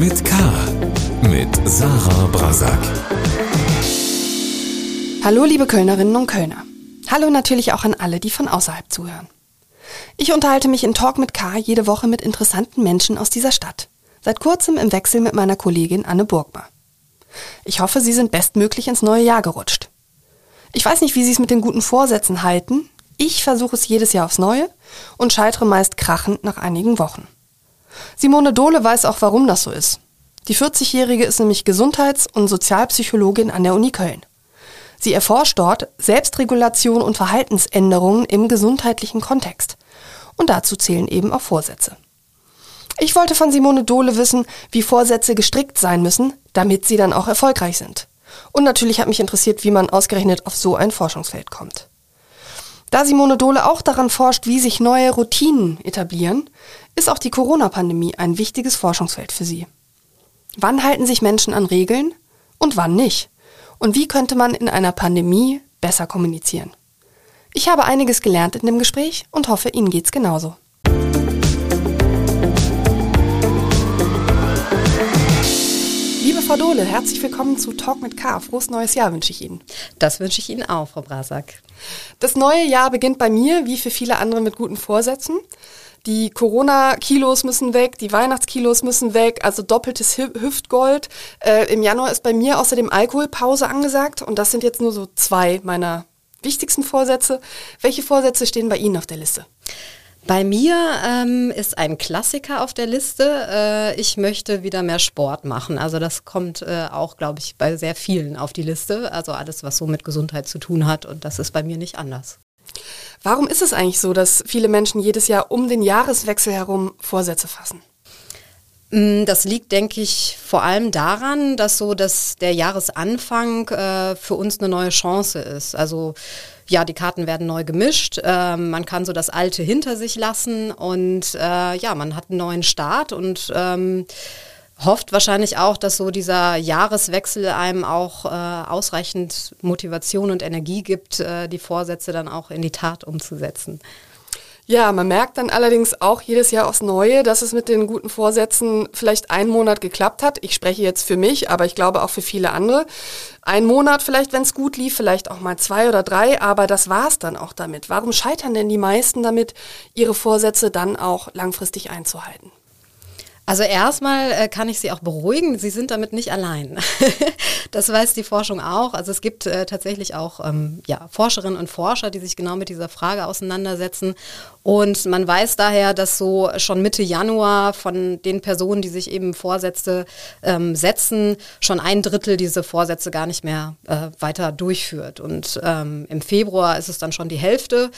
mit K. Mit Sarah Brasak. Hallo liebe Kölnerinnen und Kölner. Hallo natürlich auch an alle, die von außerhalb zuhören. Ich unterhalte mich in Talk mit K jede Woche mit interessanten Menschen aus dieser Stadt. Seit kurzem im Wechsel mit meiner Kollegin Anne Burgmer. Ich hoffe, Sie sind bestmöglich ins neue Jahr gerutscht. Ich weiß nicht, wie Sie es mit den guten Vorsätzen halten. Ich versuche es jedes Jahr aufs Neue und scheitere meist krachend nach einigen Wochen. Simone Dohle weiß auch, warum das so ist. Die 40-Jährige ist nämlich Gesundheits- und Sozialpsychologin an der Uni Köln. Sie erforscht dort Selbstregulation und Verhaltensänderungen im gesundheitlichen Kontext. Und dazu zählen eben auch Vorsätze. Ich wollte von Simone Dohle wissen, wie Vorsätze gestrickt sein müssen, damit sie dann auch erfolgreich sind. Und natürlich hat mich interessiert, wie man ausgerechnet auf so ein Forschungsfeld kommt. Da Simone Dohle auch daran forscht, wie sich neue Routinen etablieren, ist auch die Corona-Pandemie ein wichtiges Forschungsfeld für sie. Wann halten sich Menschen an Regeln und wann nicht? Und wie könnte man in einer Pandemie besser kommunizieren? Ich habe einiges gelernt in dem Gespräch und hoffe, Ihnen geht's genauso. Liebe Frau Dohle, herzlich willkommen zu Talk mit K. Frohes neues Jahr wünsche ich Ihnen. Das wünsche ich Ihnen auch, Frau Brasak. Das neue Jahr beginnt bei mir, wie für viele andere, mit guten Vorsätzen. Die Corona-Kilos müssen weg, die Weihnachtskilos müssen weg, also doppeltes Hüftgold. Äh, Im Januar ist bei mir außerdem Alkoholpause angesagt und das sind jetzt nur so zwei meiner wichtigsten Vorsätze. Welche Vorsätze stehen bei Ihnen auf der Liste? Bei mir ähm, ist ein Klassiker auf der Liste. Äh, ich möchte wieder mehr Sport machen. Also das kommt äh, auch, glaube ich, bei sehr vielen auf die Liste. Also alles, was so mit Gesundheit zu tun hat. Und das ist bei mir nicht anders. Warum ist es eigentlich so, dass viele Menschen jedes Jahr um den Jahreswechsel herum Vorsätze fassen? Mm, das liegt, denke ich, vor allem daran, dass so dass der Jahresanfang äh, für uns eine neue Chance ist. Also ja, die Karten werden neu gemischt. Äh, man kann so das Alte hinter sich lassen und äh, ja, man hat einen neuen Start und ähm, hofft wahrscheinlich auch, dass so dieser Jahreswechsel einem auch äh, ausreichend Motivation und Energie gibt, äh, die Vorsätze dann auch in die Tat umzusetzen. Ja, man merkt dann allerdings auch jedes Jahr aufs Neue, dass es mit den guten Vorsätzen vielleicht einen Monat geklappt hat. Ich spreche jetzt für mich, aber ich glaube auch für viele andere. Ein Monat vielleicht, wenn es gut lief, vielleicht auch mal zwei oder drei, aber das war's dann auch damit. Warum scheitern denn die meisten damit, ihre Vorsätze dann auch langfristig einzuhalten? Also erstmal äh, kann ich Sie auch beruhigen, Sie sind damit nicht allein. das weiß die Forschung auch. Also es gibt äh, tatsächlich auch ähm, ja, Forscherinnen und Forscher, die sich genau mit dieser Frage auseinandersetzen. Und man weiß daher, dass so schon Mitte Januar von den Personen, die sich eben Vorsätze ähm, setzen, schon ein Drittel diese Vorsätze gar nicht mehr äh, weiter durchführt. Und ähm, im Februar ist es dann schon die Hälfte.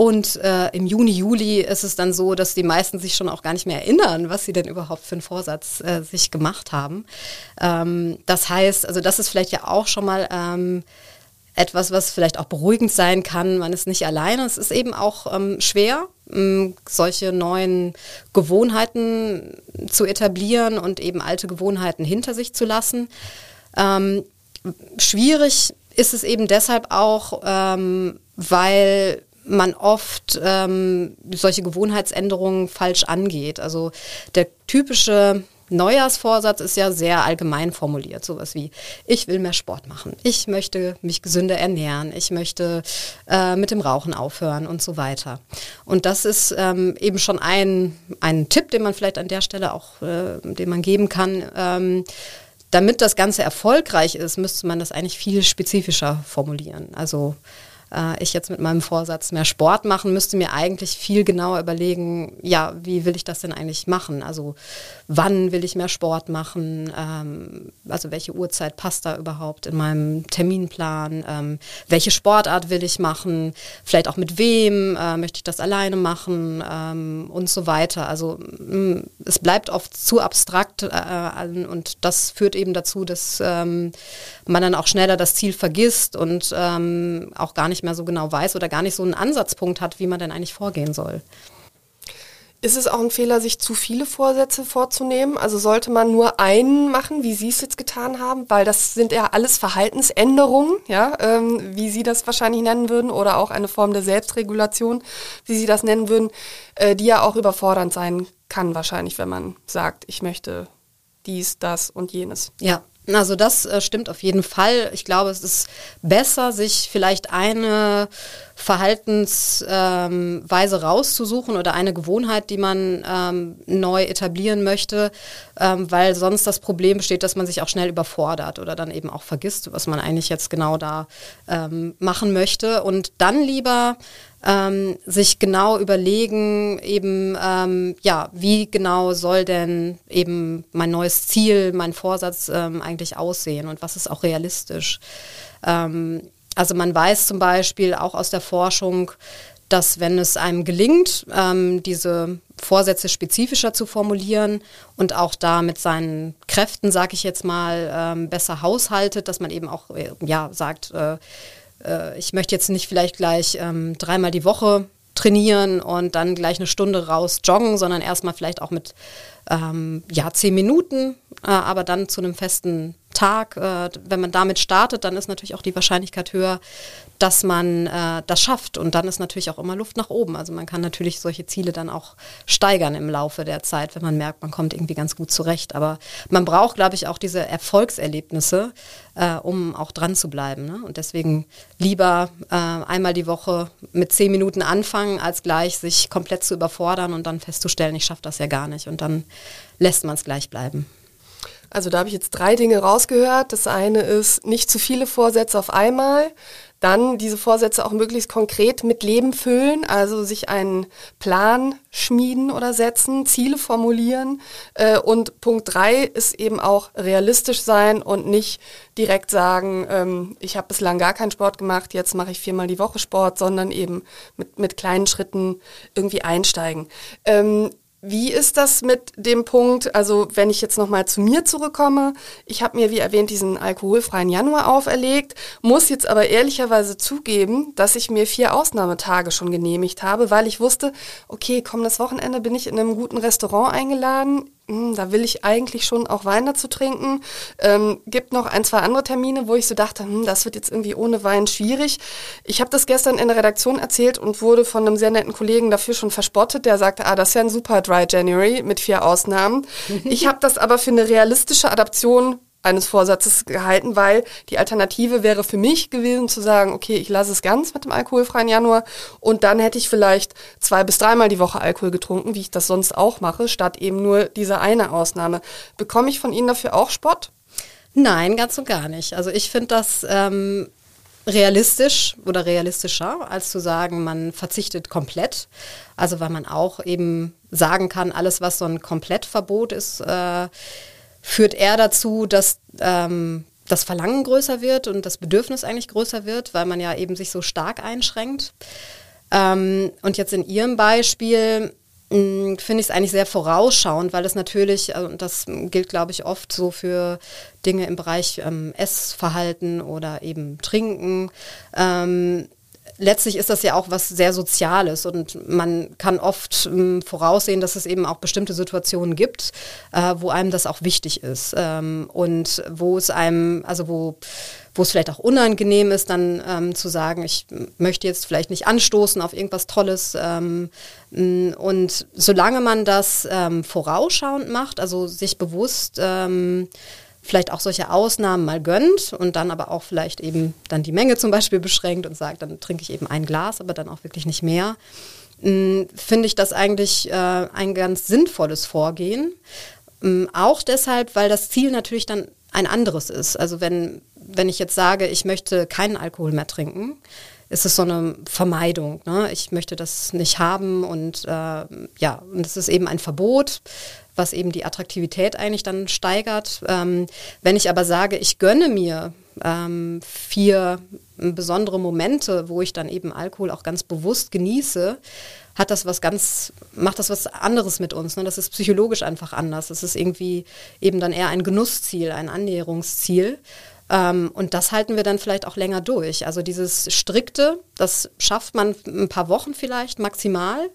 Und äh, im Juni, Juli ist es dann so, dass die meisten sich schon auch gar nicht mehr erinnern, was sie denn überhaupt für einen Vorsatz äh, sich gemacht haben. Ähm, das heißt, also das ist vielleicht ja auch schon mal ähm, etwas, was vielleicht auch beruhigend sein kann. Man ist nicht alleine. Es ist eben auch ähm, schwer, ähm, solche neuen Gewohnheiten zu etablieren und eben alte Gewohnheiten hinter sich zu lassen. Ähm, schwierig ist es eben deshalb auch, ähm, weil man oft ähm, solche Gewohnheitsänderungen falsch angeht. Also der typische Neujahrsvorsatz ist ja sehr allgemein formuliert, sowas wie, ich will mehr Sport machen, ich möchte mich gesünder ernähren, ich möchte äh, mit dem Rauchen aufhören und so weiter. Und das ist ähm, eben schon ein, ein Tipp, den man vielleicht an der Stelle auch, äh, den man geben kann. Ähm, damit das Ganze erfolgreich ist, müsste man das eigentlich viel spezifischer formulieren. Also äh, ich jetzt mit meinem Vorsatz mehr Sport machen, müsste mir eigentlich viel genauer überlegen, ja, wie will ich das denn eigentlich machen? Also wann will ich mehr Sport machen? Ähm, also welche Uhrzeit passt da überhaupt in meinem Terminplan? Ähm, welche Sportart will ich machen? Vielleicht auch mit wem? Äh, möchte ich das alleine machen? Ähm, und so weiter. Also mh, es bleibt oft zu abstrakt äh, und das führt eben dazu, dass ähm, man dann auch schneller das Ziel vergisst und ähm, auch gar nicht nicht mehr so genau weiß oder gar nicht so einen Ansatzpunkt hat, wie man denn eigentlich vorgehen soll. Ist es auch ein Fehler, sich zu viele Vorsätze vorzunehmen? Also sollte man nur einen machen, wie Sie es jetzt getan haben? Weil das sind ja alles Verhaltensänderungen, ja, ähm, wie Sie das wahrscheinlich nennen würden, oder auch eine Form der Selbstregulation, wie Sie das nennen würden, äh, die ja auch überfordernd sein kann wahrscheinlich, wenn man sagt, ich möchte dies, das und jenes. Ja, also das äh, stimmt auf jeden Fall. Ich glaube, es ist besser, sich vielleicht eine Verhaltensweise ähm, rauszusuchen oder eine Gewohnheit, die man ähm, neu etablieren möchte, ähm, weil sonst das Problem besteht, dass man sich auch schnell überfordert oder dann eben auch vergisst, was man eigentlich jetzt genau da ähm, machen möchte. Und dann lieber ähm, sich genau überlegen, eben, ähm, ja, wie genau soll denn eben mein neues Ziel, mein Vorsatz eigentlich aussehen und was ist auch realistisch. Ähm, also man weiß zum Beispiel auch aus der Forschung, dass wenn es einem gelingt, ähm, diese Vorsätze spezifischer zu formulieren und auch da mit seinen Kräften, sage ich jetzt mal, ähm, besser haushaltet, dass man eben auch äh, ja sagt, äh, äh, ich möchte jetzt nicht vielleicht gleich ähm, dreimal die Woche trainieren und dann gleich eine Stunde raus joggen, sondern erstmal vielleicht auch mit ähm, ja, zehn Minuten, äh, aber dann zu einem festen Tag. Äh, wenn man damit startet, dann ist natürlich auch die Wahrscheinlichkeit höher, dass man äh, das schafft. Und dann ist natürlich auch immer Luft nach oben. Also man kann natürlich solche Ziele dann auch steigern im Laufe der Zeit, wenn man merkt, man kommt irgendwie ganz gut zurecht. Aber man braucht, glaube ich, auch diese Erfolgserlebnisse, äh, um auch dran zu bleiben. Ne? Und deswegen lieber äh, einmal die Woche mit zehn Minuten anfangen, als gleich sich komplett zu überfordern und dann festzustellen, ich schaffe das ja gar nicht. Und dann lässt man es gleich bleiben. Also da habe ich jetzt drei Dinge rausgehört. Das eine ist, nicht zu viele Vorsätze auf einmal. Dann diese Vorsätze auch möglichst konkret mit Leben füllen, also sich einen Plan schmieden oder setzen, Ziele formulieren. Äh, und Punkt drei ist eben auch realistisch sein und nicht direkt sagen, ähm, ich habe bislang gar keinen Sport gemacht, jetzt mache ich viermal die Woche Sport, sondern eben mit, mit kleinen Schritten irgendwie einsteigen. Wie ist das mit dem Punkt, also wenn ich jetzt nochmal zu mir zurückkomme, ich habe mir, wie erwähnt, diesen alkoholfreien Januar auferlegt, muss jetzt aber ehrlicherweise zugeben, dass ich mir vier Ausnahmetage schon genehmigt habe, weil ich wusste, okay, kommendes Wochenende bin ich in einem guten Restaurant eingeladen, da will ich eigentlich schon auch Wein dazu trinken. Ähm, gibt noch ein, zwei andere Termine, wo ich so dachte, hm, das wird jetzt irgendwie ohne Wein schwierig. Ich habe das gestern in der Redaktion erzählt und wurde von einem sehr netten Kollegen dafür schon verspottet. Der sagte, ah, das ist ja ein super Dry January mit vier Ausnahmen. ich habe das aber für eine realistische Adaption eines Vorsatzes gehalten, weil die Alternative wäre für mich gewesen zu sagen, okay, ich lasse es ganz mit dem alkoholfreien Januar und dann hätte ich vielleicht zwei bis dreimal die Woche Alkohol getrunken, wie ich das sonst auch mache, statt eben nur diese eine Ausnahme. Bekomme ich von Ihnen dafür auch Spott? Nein, ganz und gar nicht. Also ich finde das ähm, realistisch oder realistischer, als zu sagen, man verzichtet komplett. Also weil man auch eben sagen kann, alles, was so ein Komplettverbot ist, äh, führt eher dazu, dass ähm, das Verlangen größer wird und das Bedürfnis eigentlich größer wird, weil man ja eben sich so stark einschränkt. Ähm, und jetzt in Ihrem Beispiel hm, finde ich es eigentlich sehr vorausschauend, weil es natürlich, also das gilt, glaube ich, oft so für Dinge im Bereich ähm, Essverhalten oder eben Trinken. Ähm, letztlich ist das ja auch was sehr Soziales und man kann oft ähm, voraussehen, dass es eben auch bestimmte Situationen gibt, äh, wo einem das auch wichtig ist ähm, und wo es einem, also wo wo es vielleicht auch unangenehm ist, dann ähm, zu sagen, ich möchte jetzt vielleicht nicht anstoßen auf irgendwas Tolles. Ähm, und solange man das ähm, vorausschauend macht, also sich bewusst ähm, vielleicht auch solche Ausnahmen mal gönnt und dann aber auch vielleicht eben dann die Menge zum Beispiel beschränkt und sagt, dann trinke ich eben ein Glas, aber dann auch wirklich nicht mehr, hm, finde ich das eigentlich äh, ein ganz sinnvolles Vorgehen. Hm, auch deshalb, weil das Ziel natürlich dann ein anderes ist. Also wenn, wenn ich jetzt sage, ich möchte keinen Alkohol mehr trinken, ist es so eine Vermeidung. Ne? Ich möchte das nicht haben und äh, ja, und es ist eben ein Verbot was eben die Attraktivität eigentlich dann steigert. Ähm, wenn ich aber sage, ich gönne mir ähm, vier besondere Momente, wo ich dann eben Alkohol auch ganz bewusst genieße, hat das was ganz, macht das was anderes mit uns. Ne? Das ist psychologisch einfach anders. Das ist irgendwie eben dann eher ein Genussziel, ein Annäherungsziel. Ähm, und das halten wir dann vielleicht auch länger durch. Also dieses Strikte, das schafft man ein paar Wochen vielleicht maximal.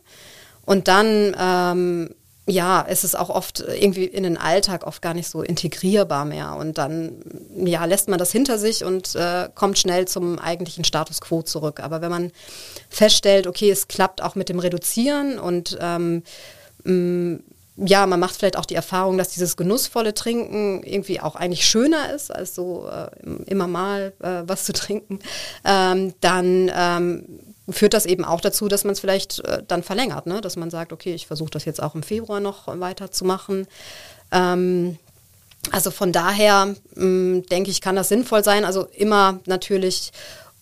Und dann ähm, ja, es ist auch oft irgendwie in den Alltag oft gar nicht so integrierbar mehr. Und dann ja, lässt man das hinter sich und äh, kommt schnell zum eigentlichen Status quo zurück. Aber wenn man feststellt, okay, es klappt auch mit dem Reduzieren und ähm, ja, man macht vielleicht auch die Erfahrung, dass dieses genussvolle Trinken irgendwie auch eigentlich schöner ist, als so äh, immer mal äh, was zu trinken. Ähm, dann ähm, führt das eben auch dazu, dass man es vielleicht äh, dann verlängert, ne? dass man sagt, okay, ich versuche das jetzt auch im Februar noch weiterzumachen. Ähm, also von daher mh, denke ich, kann das sinnvoll sein. Also immer natürlich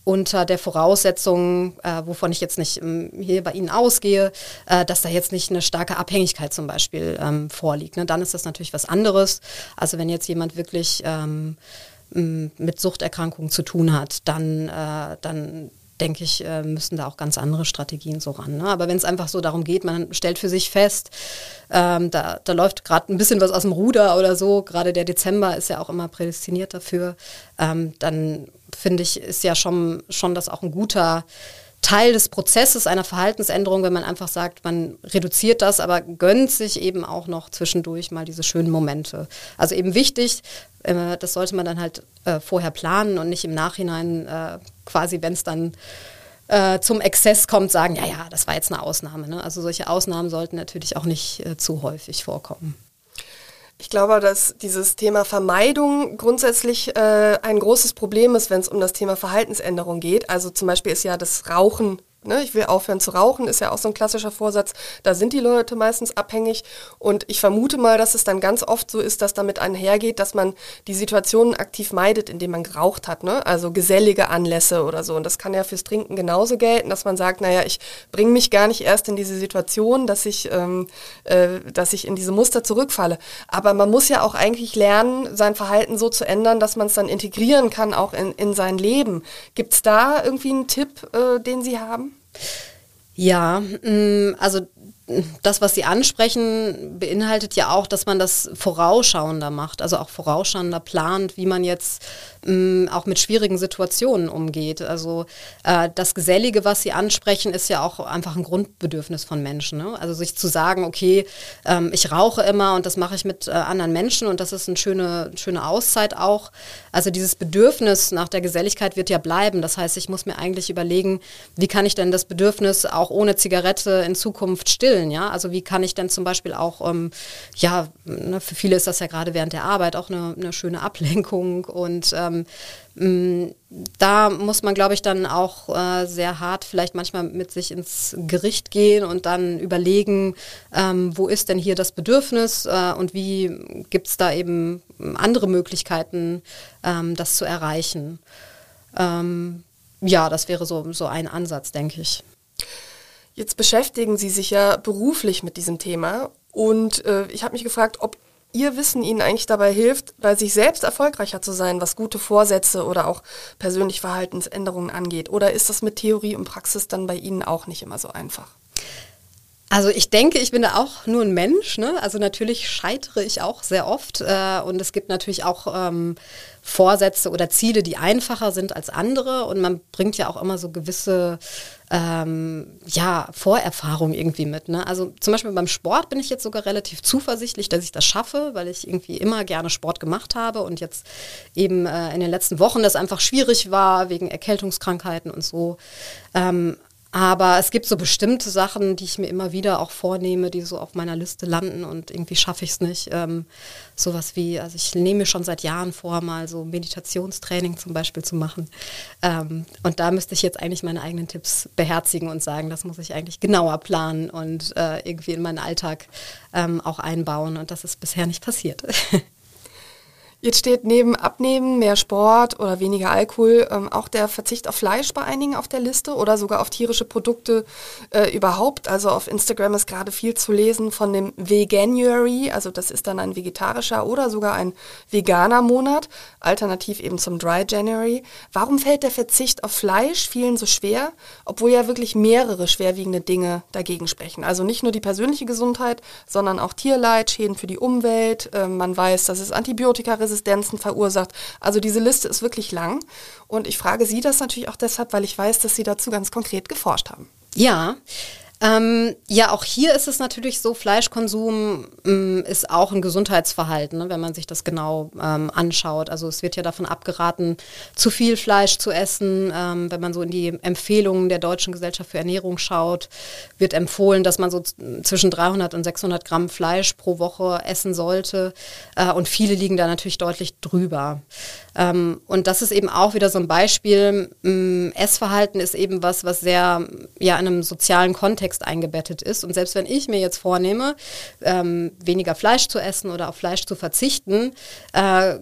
unter der Voraussetzung, äh, wovon ich jetzt nicht ähm, hier bei Ihnen ausgehe, äh, dass da jetzt nicht eine starke Abhängigkeit zum Beispiel ähm, vorliegt. Ne? Dann ist das natürlich was anderes. Also wenn jetzt jemand wirklich ähm, mit Suchterkrankungen zu tun hat, dann, äh, dann denke ich, äh, müssen da auch ganz andere Strategien so ran. Ne? Aber wenn es einfach so darum geht, man stellt für sich fest, ähm, da, da läuft gerade ein bisschen was aus dem Ruder oder so, gerade der Dezember ist ja auch immer prädestiniert dafür, ähm, dann finde ich, ist ja schon, schon das auch ein guter Teil des Prozesses einer Verhaltensänderung, wenn man einfach sagt, man reduziert das, aber gönnt sich eben auch noch zwischendurch mal diese schönen Momente. Also eben wichtig, äh, das sollte man dann halt äh, vorher planen und nicht im Nachhinein äh, quasi, wenn es dann äh, zum Exzess kommt, sagen, ja, ja, das war jetzt eine Ausnahme. Ne? Also solche Ausnahmen sollten natürlich auch nicht äh, zu häufig vorkommen. Ich glaube, dass dieses Thema Vermeidung grundsätzlich äh, ein großes Problem ist, wenn es um das Thema Verhaltensänderung geht. Also zum Beispiel ist ja das Rauchen Ne, ich will aufhören zu rauchen, ist ja auch so ein klassischer Vorsatz. Da sind die Leute meistens abhängig. Und ich vermute mal, dass es dann ganz oft so ist, dass damit einhergeht, dass man die Situationen aktiv meidet, indem man geraucht hat. Ne? Also gesellige Anlässe oder so. Und das kann ja fürs Trinken genauso gelten, dass man sagt, naja, ich bringe mich gar nicht erst in diese Situation, dass ich, ähm, äh, dass ich in diese Muster zurückfalle. Aber man muss ja auch eigentlich lernen, sein Verhalten so zu ändern, dass man es dann integrieren kann, auch in, in sein Leben. Gibt es da irgendwie einen Tipp, äh, den Sie haben? Ja, mm, also das, was Sie ansprechen, beinhaltet ja auch, dass man das vorausschauender macht, also auch vorausschauender plant, wie man jetzt mh, auch mit schwierigen Situationen umgeht. Also äh, das Gesellige, was Sie ansprechen, ist ja auch einfach ein Grundbedürfnis von Menschen. Ne? Also sich zu sagen, okay, ähm, ich rauche immer und das mache ich mit äh, anderen Menschen und das ist eine schöne, schöne Auszeit auch. Also dieses Bedürfnis nach der Geselligkeit wird ja bleiben. Das heißt, ich muss mir eigentlich überlegen, wie kann ich denn das Bedürfnis auch ohne Zigarette in Zukunft stillen? Ja? Also wie kann ich denn zum Beispiel auch, ähm, ja, ne, für viele ist das ja gerade während der Arbeit auch eine, eine schöne Ablenkung und ähm, ähm, da muss man, glaube ich, dann auch äh, sehr hart vielleicht manchmal mit sich ins Gericht gehen und dann überlegen, ähm, wo ist denn hier das Bedürfnis äh, und wie gibt es da eben andere Möglichkeiten, ähm, das zu erreichen. Ähm, ja, das wäre so, so ein Ansatz, denke ich. Jetzt beschäftigen Sie sich ja beruflich mit diesem Thema und äh, ich habe mich gefragt, ob Ihr Wissen Ihnen eigentlich dabei hilft, bei sich selbst erfolgreicher zu sein, was gute Vorsätze oder auch persönliche Verhaltensänderungen angeht? Oder ist das mit Theorie und Praxis dann bei Ihnen auch nicht immer so einfach? Also ich denke, ich bin da auch nur ein Mensch. Ne? Also natürlich scheitere ich auch sehr oft äh, und es gibt natürlich auch ähm, Vorsätze oder Ziele, die einfacher sind als andere und man bringt ja auch immer so gewisse ähm, ja, Vorerfahrung irgendwie mit. Ne? Also zum Beispiel beim Sport bin ich jetzt sogar relativ zuversichtlich, dass ich das schaffe, weil ich irgendwie immer gerne Sport gemacht habe und jetzt eben äh, in den letzten Wochen das einfach schwierig war wegen Erkältungskrankheiten und so. Ähm, aber es gibt so bestimmte Sachen, die ich mir immer wieder auch vornehme, die so auf meiner Liste landen und irgendwie schaffe ich es nicht. Ähm, sowas wie, also ich nehme mir schon seit Jahren vor, mal so Meditationstraining zum Beispiel zu machen. Ähm, und da müsste ich jetzt eigentlich meine eigenen Tipps beherzigen und sagen, das muss ich eigentlich genauer planen und äh, irgendwie in meinen Alltag ähm, auch einbauen. Und das ist bisher nicht passiert. Jetzt steht neben Abnehmen, mehr Sport oder weniger Alkohol ähm, auch der Verzicht auf Fleisch bei einigen auf der Liste oder sogar auf tierische Produkte äh, überhaupt. Also auf Instagram ist gerade viel zu lesen von dem Veganuary, also das ist dann ein vegetarischer oder sogar ein veganer Monat, alternativ eben zum Dry January. Warum fällt der Verzicht auf Fleisch vielen so schwer, obwohl ja wirklich mehrere schwerwiegende Dinge dagegen sprechen? Also nicht nur die persönliche Gesundheit, sondern auch Tierleid, Schäden für die Umwelt. Äh, man weiß, dass es Antibiotikaresistenz Resistenzen verursacht. Also diese Liste ist wirklich lang. Und ich frage Sie das natürlich auch deshalb, weil ich weiß, dass Sie dazu ganz konkret geforscht haben. Ja, Ähm, ja, auch hier ist es natürlich so, Fleischkonsum ähm, ist auch ein Gesundheitsverhalten, ne, wenn man sich das genau ähm, anschaut. Also es wird ja davon abgeraten, zu viel Fleisch zu essen. Ähm, wenn man so in die Empfehlungen der Deutschen Gesellschaft für Ernährung schaut, wird empfohlen, dass man so zwischen 300 und 600 Gramm Fleisch pro Woche essen sollte. Äh, und viele liegen da natürlich deutlich drüber. Ähm, und das ist eben auch wieder so ein Beispiel. Essverhalten ist eben was, was sehr ja, in einem sozialen Kontext Kontext eingebettet ist. Und selbst wenn ich mir jetzt vornehme, ähm, weniger Fleisch zu essen oder auf Fleisch zu verzichten, äh,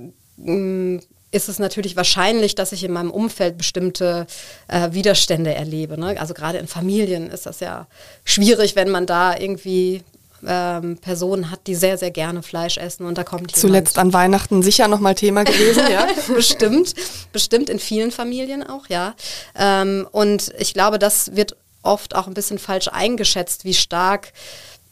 ist es natürlich wahrscheinlich, dass ich in meinem Umfeld bestimmte äh, Widerstände erlebe. Ne? Also gerade in Familien ist das ja schwierig, wenn man da irgendwie ähm, Personen hat, die sehr, sehr gerne Fleisch essen und da kommt Zuletzt an Weihnachten sicher nochmal Thema gewesen, ja? bestimmt, bestimmt in vielen Familien auch, ja. Ähm, und ich glaube, das wird oft auch ein bisschen falsch eingeschätzt, wie stark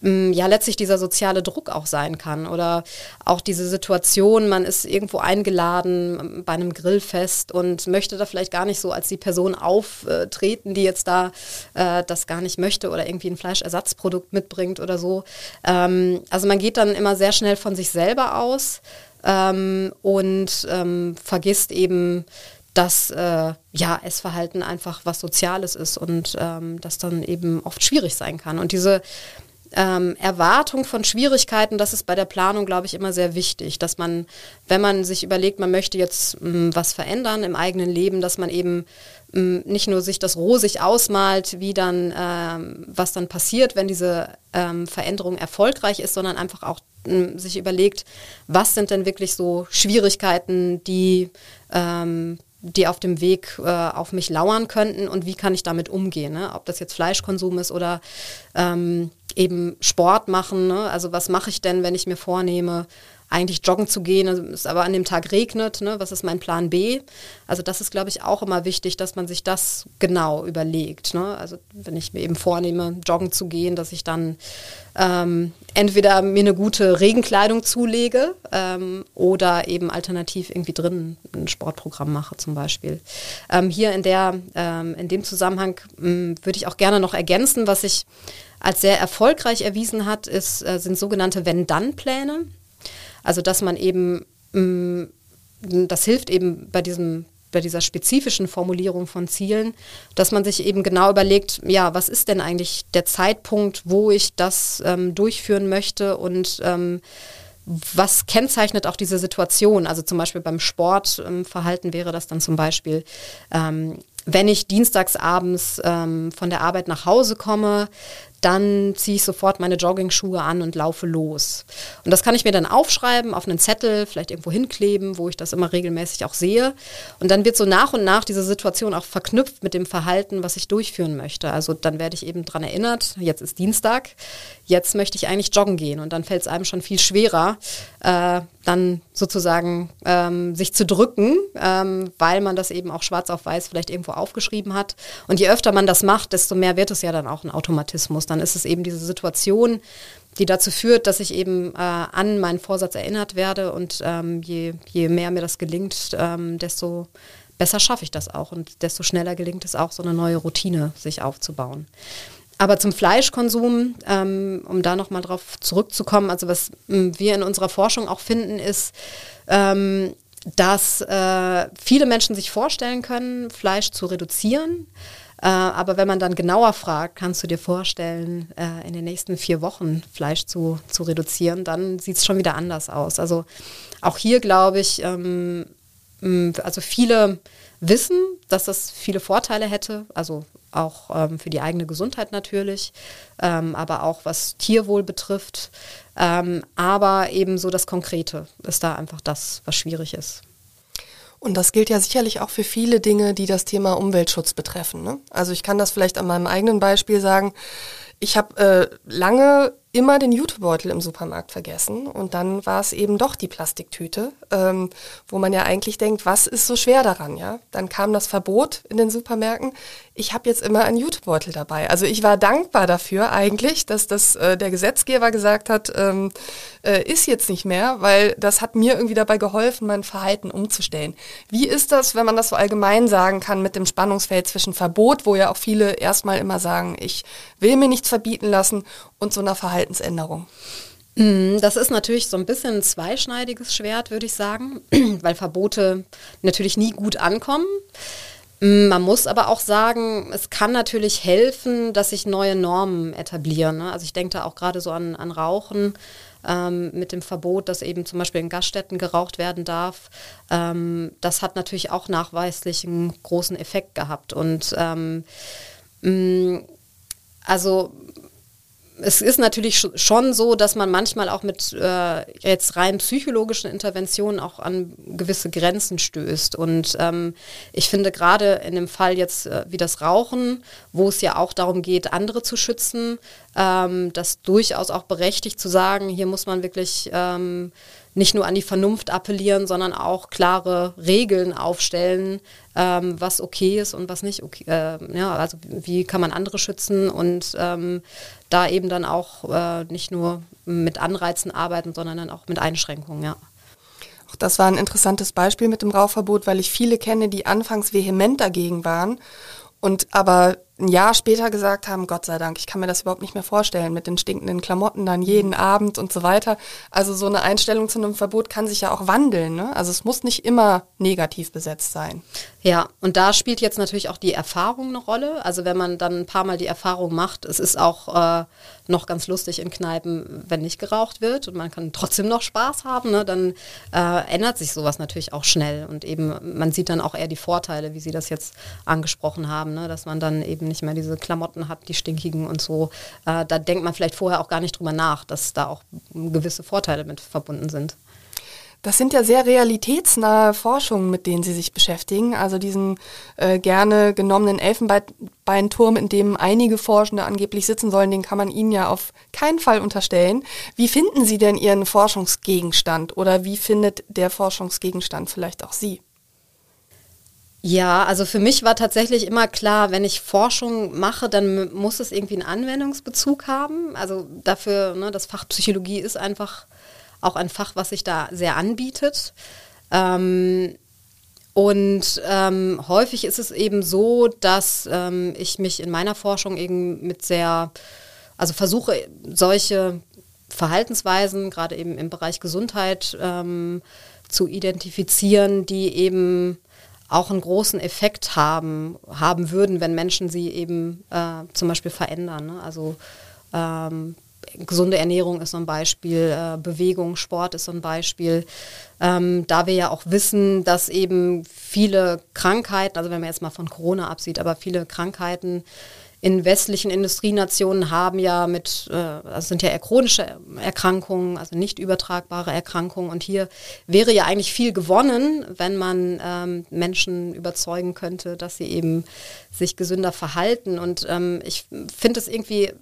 mm, ja letztlich dieser soziale Druck auch sein kann oder auch diese Situation, man ist irgendwo eingeladen bei einem Grillfest und möchte da vielleicht gar nicht so als die Person auftreten, die jetzt da äh, das gar nicht möchte oder irgendwie ein Fleischersatzprodukt mitbringt oder so. Ähm, also man geht dann immer sehr schnell von sich selber aus ähm, und ähm, vergisst eben dass äh, ja Essverhalten einfach was Soziales ist und ähm, das dann eben oft schwierig sein kann. Und diese ähm, Erwartung von Schwierigkeiten, das ist bei der Planung, glaube ich, immer sehr wichtig, dass man, wenn man sich überlegt, man möchte jetzt mh, mm, was verändern im eigenen Leben, dass man eben mh, mm, nicht nur sich das rosig ausmalt, wie dann, ähm, was dann passiert, wenn diese ähm, Veränderung erfolgreich ist, sondern einfach auch mh, sich überlegt, was sind denn wirklich so Schwierigkeiten, die ähm, die auf dem Weg äh, auf mich lauern könnten und wie kann ich damit umgehen. Ne? Ob das jetzt Fleischkonsum ist oder ähm, eben Sport machen. Ne? Also was mache ich denn, wenn ich mir vornehme, eigentlich joggen zu gehen, es aber an dem Tag regnet, ne? was ist mein Plan B? Also das ist, glaube ich, auch immer wichtig, dass man sich das genau überlegt. Ne? Also wenn ich mir eben vornehme, joggen zu gehen, dass ich dann ähm, entweder mir eine gute Regenkleidung zulege ähm, oder eben alternativ irgendwie drin ein Sportprogramm mache zum Beispiel. Ähm, hier in, der, ähm, in dem Zusammenhang hm, würde ich auch gerne noch ergänzen, was sich als sehr erfolgreich erwiesen hat, ist, äh, sind sogenannte Wenn-Dann-Pläne. Also dass man eben, mm, das hilft eben bei diesem bei dieser spezifischen Formulierung von Zielen, dass man sich eben genau überlegt, ja, was ist denn eigentlich der Zeitpunkt, wo ich das ähm, durchführen möchte und ähm, was kennzeichnet auch diese Situation? Also zum Beispiel beim Sportverhalten ähm, wäre das dann zum Beispiel, ähm, wenn ich dienstags abends ähm, von der Arbeit nach Hause komme, dann ziehe ich sofort meine Jogging-Schuhe an und laufe los. Und das kann ich mir dann aufschreiben, auf einen Zettel, vielleicht irgendwo hinkleben, wo ich das immer regelmäßig auch sehe. Und dann wird so nach und nach diese Situation auch verknüpft mit dem Verhalten, was ich durchführen möchte. Also dann werde ich eben daran erinnert, jetzt ist Dienstag, jetzt möchte ich eigentlich joggen gehen. Und dann fällt es einem schon viel schwerer, äh, dann sozusagen ähm, sich zu drücken, ähm, weil man das eben auch schwarz auf weiß vielleicht irgendwo aufgeschrieben hat. Und je öfter man das macht, desto mehr wird es ja dann auch ein Automatismus dann ist es eben diese Situation, die dazu führt, dass ich eben äh, an meinen Vorsatz erinnert werde und ähm, je, je mehr mir das gelingt, ähm, desto besser schaffe ich das auch und desto schneller gelingt es auch, so eine neue Routine sich aufzubauen. Aber zum Fleischkonsum, ähm, um da nochmal drauf zurückzukommen, also was ähm, wir in unserer Forschung auch finden, ist, ähm, dass äh, viele Menschen sich vorstellen können, Fleisch zu reduzieren. Äh, aber wenn man dann genauer fragt, kannst du dir vorstellen, äh, in den nächsten vier Wochen Fleisch zu, zu reduzieren, dann sieht es schon wieder anders aus. Also auch hier glaube ich, ähm, also viele wissen, dass das viele Vorteile hätte, also auch ähm, für die eigene Gesundheit natürlich, ähm, aber auch was Tierwohl betrifft. Ähm, aber eben so das Konkrete ist da einfach das, was schwierig ist. Und das gilt ja sicherlich auch für viele Dinge, die das Thema Umweltschutz betreffen. Ne? Also ich kann das vielleicht an meinem eigenen Beispiel sagen. Ich habe äh, lange immer den Jutebeutel im Supermarkt vergessen und dann war es eben doch die Plastiktüte, ähm, wo man ja eigentlich denkt, was ist so schwer daran, ja? Dann kam das Verbot in den Supermärkten. Ich habe jetzt immer einen Jutebeutel dabei. Also ich war dankbar dafür eigentlich, dass das äh, der Gesetzgeber gesagt hat, ähm, äh, ist jetzt nicht mehr, weil das hat mir irgendwie dabei geholfen, mein Verhalten umzustellen. Wie ist das, wenn man das so allgemein sagen kann mit dem Spannungsfeld zwischen Verbot, wo ja auch viele erstmal immer sagen, ich will mir nichts verbieten lassen und so einer Verhaltensänderung? Mm, das ist natürlich so ein bisschen ein zweischneidiges Schwert, würde ich sagen, weil Verbote natürlich nie gut ankommen. Mm, man muss aber auch sagen, es kann natürlich helfen, dass sich neue Normen etablieren. Ne? Also ich denke da auch gerade so an, an Rauchen ähm, mit dem Verbot, dass eben zum Beispiel in Gaststätten geraucht werden darf. Ähm, das hat natürlich auch nachweislich einen großen Effekt gehabt. Und ähm, mh, also es ist natürlich schon so, dass man manchmal auch mit äh, jetzt rein psychologischen Interventionen auch an gewisse Grenzen stößt. Und ähm, ich finde gerade in dem Fall jetzt äh, wie das Rauchen, wo es ja auch darum geht, andere zu schützen, ähm, das durchaus auch berechtigt zu sagen, hier muss man wirklich ähm, nicht nur an die Vernunft appellieren, sondern auch klare Regeln aufstellen, ähm, was okay ist und was nicht okay. Äh, ja, also wie kann man andere schützen und ähm, da eben dann auch äh, nicht nur mit Anreizen arbeiten, sondern dann auch mit Einschränkungen, ja. Auch das war ein interessantes Beispiel mit dem Rauchverbot, weil ich viele kenne, die anfangs vehement dagegen waren und aber ein Jahr später gesagt haben, Gott sei Dank, ich kann mir das überhaupt nicht mehr vorstellen, mit den stinkenden Klamotten dann jeden mhm. Abend und so weiter. Also so eine Einstellung zu einem Verbot kann sich ja auch wandeln. Ne? Also es muss nicht immer negativ besetzt sein. Ja, und da spielt jetzt natürlich auch die Erfahrung eine Rolle. Also wenn man dann ein paar Mal die Erfahrung macht, es ist auch äh, noch ganz lustig in Kneipen, wenn nicht geraucht wird und man kann trotzdem noch Spaß haben, ne, dann äh, ändert sich sowas natürlich auch schnell. Und eben, man sieht dann auch eher die Vorteile, wie Sie das jetzt angesprochen haben, ne, dass man dann eben nicht mehr diese Klamotten hat, die stinkigen und so. Äh, da denkt man vielleicht vorher auch gar nicht drüber nach, dass da auch gewisse Vorteile mit verbunden sind. Das sind ja sehr realitätsnahe Forschungen, mit denen Sie sich beschäftigen. Also diesen äh, gerne genommenen Elfenbeinturm, in dem einige Forschende angeblich sitzen sollen, den kann man Ihnen ja auf keinen Fall unterstellen. Wie finden Sie denn Ihren Forschungsgegenstand oder wie findet der Forschungsgegenstand vielleicht auch Sie? Ja, also für mich war tatsächlich immer klar, wenn ich Forschung mache, dann muss es irgendwie einen Anwendungsbezug haben. Also dafür, ne, das Fach Psychologie ist einfach auch ein Fach, was sich da sehr anbietet. Ähm, und ähm, häufig ist es eben so, dass ähm, ich mich in meiner Forschung eben mit sehr, also versuche, solche Verhaltensweisen, gerade eben im Bereich Gesundheit, ähm, zu identifizieren, die eben auch einen großen Effekt haben, haben würden, wenn Menschen sie eben äh, zum Beispiel verändern. Ne? Also ähm, gesunde Ernährung ist so ein Beispiel, äh, Bewegung, Sport ist so ein Beispiel. Ähm, da wir ja auch wissen, dass eben viele Krankheiten, also wenn man jetzt mal von Corona absieht, aber viele Krankheiten in westlichen Industrienationen haben ja mit, äh, also sind ja eher chronische Erkrankungen, also nicht übertragbare Erkrankungen. Und hier wäre ja eigentlich viel gewonnen, wenn man ähm, Menschen überzeugen könnte, dass sie eben sich gesünder verhalten. Und ähm, ich finde es irgendwie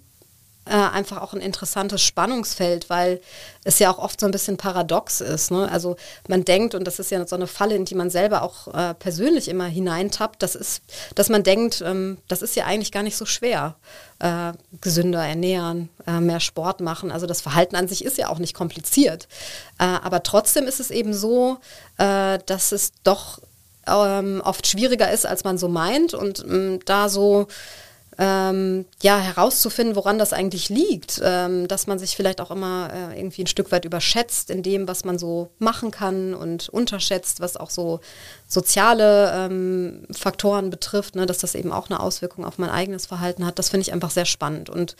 äh, einfach auch ein interessantes Spannungsfeld, weil es ja auch oft so ein bisschen paradox ist. Ne? Also man denkt, und das ist ja so eine Falle, in die man selber auch äh, persönlich immer hineintappt, das ist, dass man denkt, ähm, das ist ja eigentlich gar nicht so schwer. Äh, gesünder ernähren, äh, mehr Sport machen. Also das Verhalten an sich ist ja auch nicht kompliziert. Äh, aber trotzdem ist es eben so, dass es doch ähm, oft schwieriger ist, als man so meint. Und ähm, da so ähm, ja, herauszufinden, woran das eigentlich liegt, ähm, dass man sich vielleicht auch immer äh, irgendwie ein Stück weit überschätzt in dem, was man so machen kann und unterschätzt, was auch so soziale ähm, Faktoren betrifft, ne, dass das eben auch eine Auswirkung auf mein eigenes Verhalten hat. Das finde ich einfach sehr spannend. Und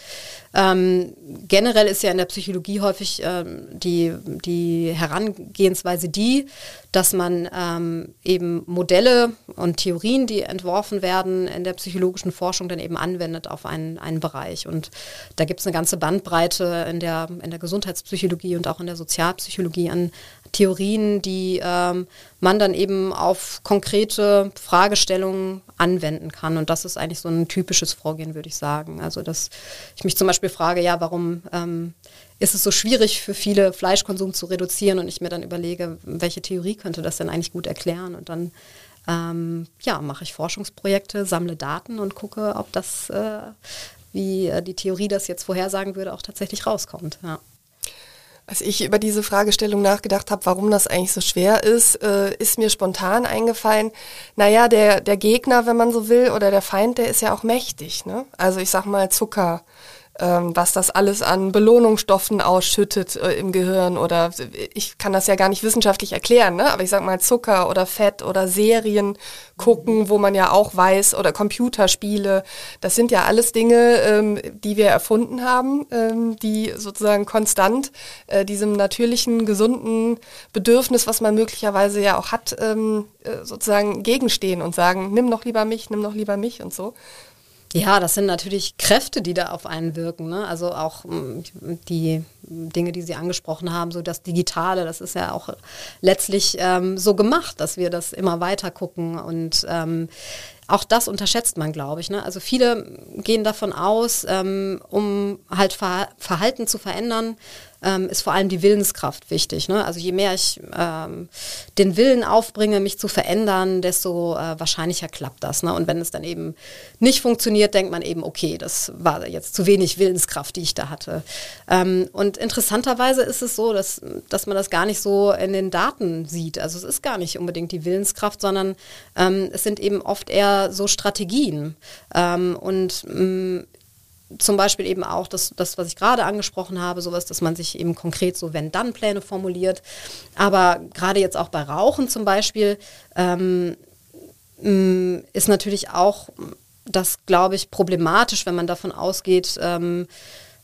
ähm, generell ist ja in der Psychologie häufig ähm, die, die Herangehensweise die, dass man ähm, eben Modelle und Theorien, die entworfen werden in der psychologischen Forschung, dann eben anwendet auf einen, einen Bereich. Und da gibt es eine ganze Bandbreite in der, in der Gesundheitspsychologie und auch in der Sozialpsychologie an Theorien, die ähm, man dann eben auf konkrete Fragestellungen anwenden kann. Und das ist eigentlich so ein typisches Vorgehen, würde ich sagen. Also, dass ich mich zum Beispiel frage, ja, warum ähm, ist es so schwierig für viele Fleischkonsum zu reduzieren und ich mir dann überlege, welche Theorie könnte das denn eigentlich gut erklären und dann ähm, ja, mache ich Forschungsprojekte, sammle Daten und gucke, ob das, äh, wie äh, die Theorie das jetzt vorhersagen würde, auch tatsächlich rauskommt. Ja. Als ich über diese Fragestellung nachgedacht habe, warum das eigentlich so schwer ist, äh, ist mir spontan eingefallen, naja, der, der Gegner, wenn man so will, oder der Feind, der ist ja auch mächtig. Ne? Also ich sag mal Zucker, ähm, was das alles an Belohnungsstoffen ausschüttet äh, im Gehirn oder ich kann das ja gar nicht wissenschaftlich erklären, ne? aber ich sag mal Zucker oder Fett oder Serien gucken, wo man ja auch weiß oder Computerspiele, das sind ja alles Dinge, ähm, die wir erfunden haben, ähm, die sozusagen konstant äh, diesem natürlichen, gesunden Bedürfnis, was man möglicherweise ja auch hat, ähm, äh, sozusagen gegenstehen und sagen, nimm doch lieber mich, nimm doch lieber mich und so. Ja, das sind natürlich Kräfte, die da auf einen wirken. Ne? Also auch mm, die Dinge, die Sie angesprochen haben, so das Digitale, das ist ja auch letztlich ähm, so gemacht, dass wir das immer weiter gucken und ähm, auch das unterschätzt man, glaube ich. Ne? Also viele gehen davon aus, ähm, um halt Ver Verhalten zu verändern, ähm, ist vor allem die Willenskraft wichtig. Ne? Also je mehr ich ähm, den Willen aufbringe, mich zu verändern, desto äh, wahrscheinlicher klappt das. Ne? Und wenn es dann eben nicht funktioniert, denkt man eben, okay, das war jetzt zu wenig Willenskraft, die ich da hatte. Ähm, und interessanterweise ist es so, dass, dass man das gar nicht so in den Daten sieht. Also es ist gar nicht unbedingt die Willenskraft, sondern ähm, es sind eben oft eher so Strategien. Ähm, und mh, mm, zum Beispiel eben auch das, das, was ich gerade angesprochen habe, sowas, dass man sich eben konkret so Wenn-Dann-Pläne formuliert. Aber gerade jetzt auch bei Rauchen zum Beispiel ähm, mm, ist natürlich auch das, glaube ich, problematisch, wenn man davon ausgeht, ähm,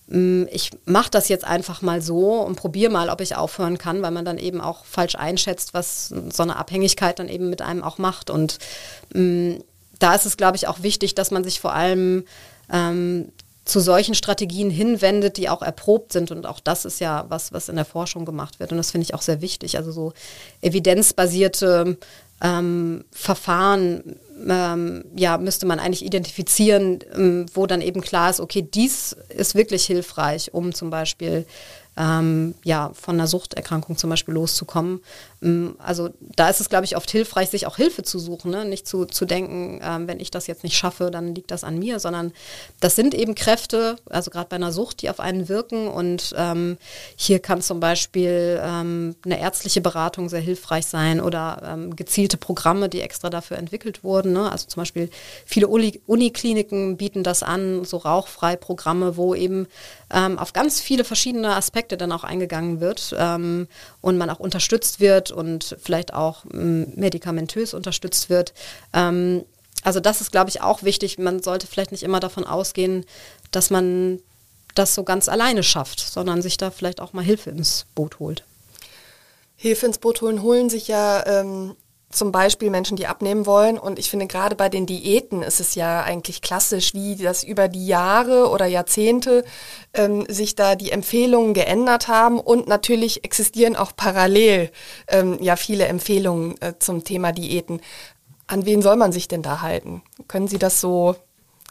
mm, ich mache das jetzt einfach mal so und probiere mal, ob ich aufhören kann, weil man dann eben auch falsch einschätzt, was so eine Abhängigkeit dann eben mit einem auch macht. Und ähm, da ist es, glaube ich, auch wichtig, dass man sich vor allem ähm, zu solchen Strategien hinwendet, die auch erprobt sind. Und auch das ist ja was, was in der Forschung gemacht wird. Und das finde ich auch sehr wichtig. Also so evidenzbasierte ähm, Verfahren ähm, ja, müsste man eigentlich identifizieren, ähm, wo dann eben klar ist, okay, dies ist wirklich hilfreich, um zum Beispiel ähm, ja, von einer Suchterkrankung zum Beispiel loszukommen. Ähm, also da ist es, glaube ich, oft hilfreich, sich auch Hilfe zu suchen, ne? nicht zu, zu denken, ähm, wenn ich das jetzt nicht schaffe, dann liegt das an mir, sondern das sind eben Kräfte, also gerade bei einer Sucht, die auf einen wirken und ähm, hier kann zum Beispiel ähm, eine ärztliche Beratung sehr hilfreich sein oder ähm, gezielte Programme, die extra dafür entwickelt wurden. Ne? Also zum Beispiel viele Uni Unikliniken bieten das an, so rauchfrei Programme, wo eben auf ganz viele verschiedene Aspekte Aspekte dann auch eingegangen wird ähm, und man auch unterstützt wird und vielleicht auch ähm, medikamentös unterstützt wird. Ähm, also das ist, glaube ich, auch wichtig. Man sollte vielleicht nicht immer davon ausgehen, dass man das so ganz alleine schafft, sondern sich da vielleicht auch mal Hilfe ins Boot holt. Hilfe ins Boot holen, holen sich ja ähm, zum Beispiel Menschen, die abnehmen wollen. Und ich finde, gerade bei den Diäten ist es ja eigentlich klassisch, wie das über die Jahre oder Jahrzehnte ähm, sich da die Empfehlungen geändert haben. Und natürlich existieren auch parallel ähm, ja viele Empfehlungen äh, zum Thema Diäten. An wen soll man sich denn da halten? Können Sie das so,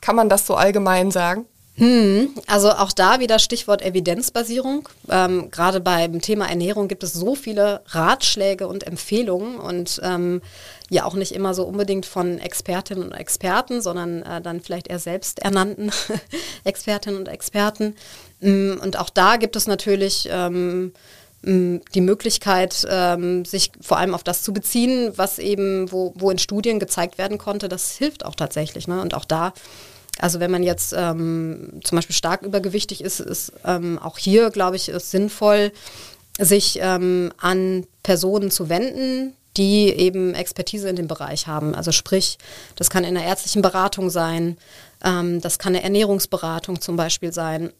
kann man das so allgemein sagen? Hm, also auch da wieder Stichwort Evidenzbasierung. Ähm, Gerade beim Thema Ernährung gibt es so viele Ratschläge und Empfehlungen und ähm, ja auch nicht immer so unbedingt von Expertinnen und Experten, sondern äh, dann vielleicht eher selbst ernannten Expertinnen und Experten. Mm, und auch da gibt es natürlich ähm, mm, die Möglichkeit, ähm, sich vor allem auf das zu beziehen, was eben, wo, wo in Studien gezeigt werden konnte, das hilft auch tatsächlich. Ne? Und auch da also wenn man jetzt ähm, zum Beispiel stark übergewichtig ist, ist ähm, auch hier, glaube ich, ist sinnvoll, sich ähm, an Personen zu wenden, die eben Expertise in dem Bereich haben. Also sprich, das kann in einer ärztlichen Beratung sein, ähm, das kann eine Ernährungsberatung zum Beispiel sein.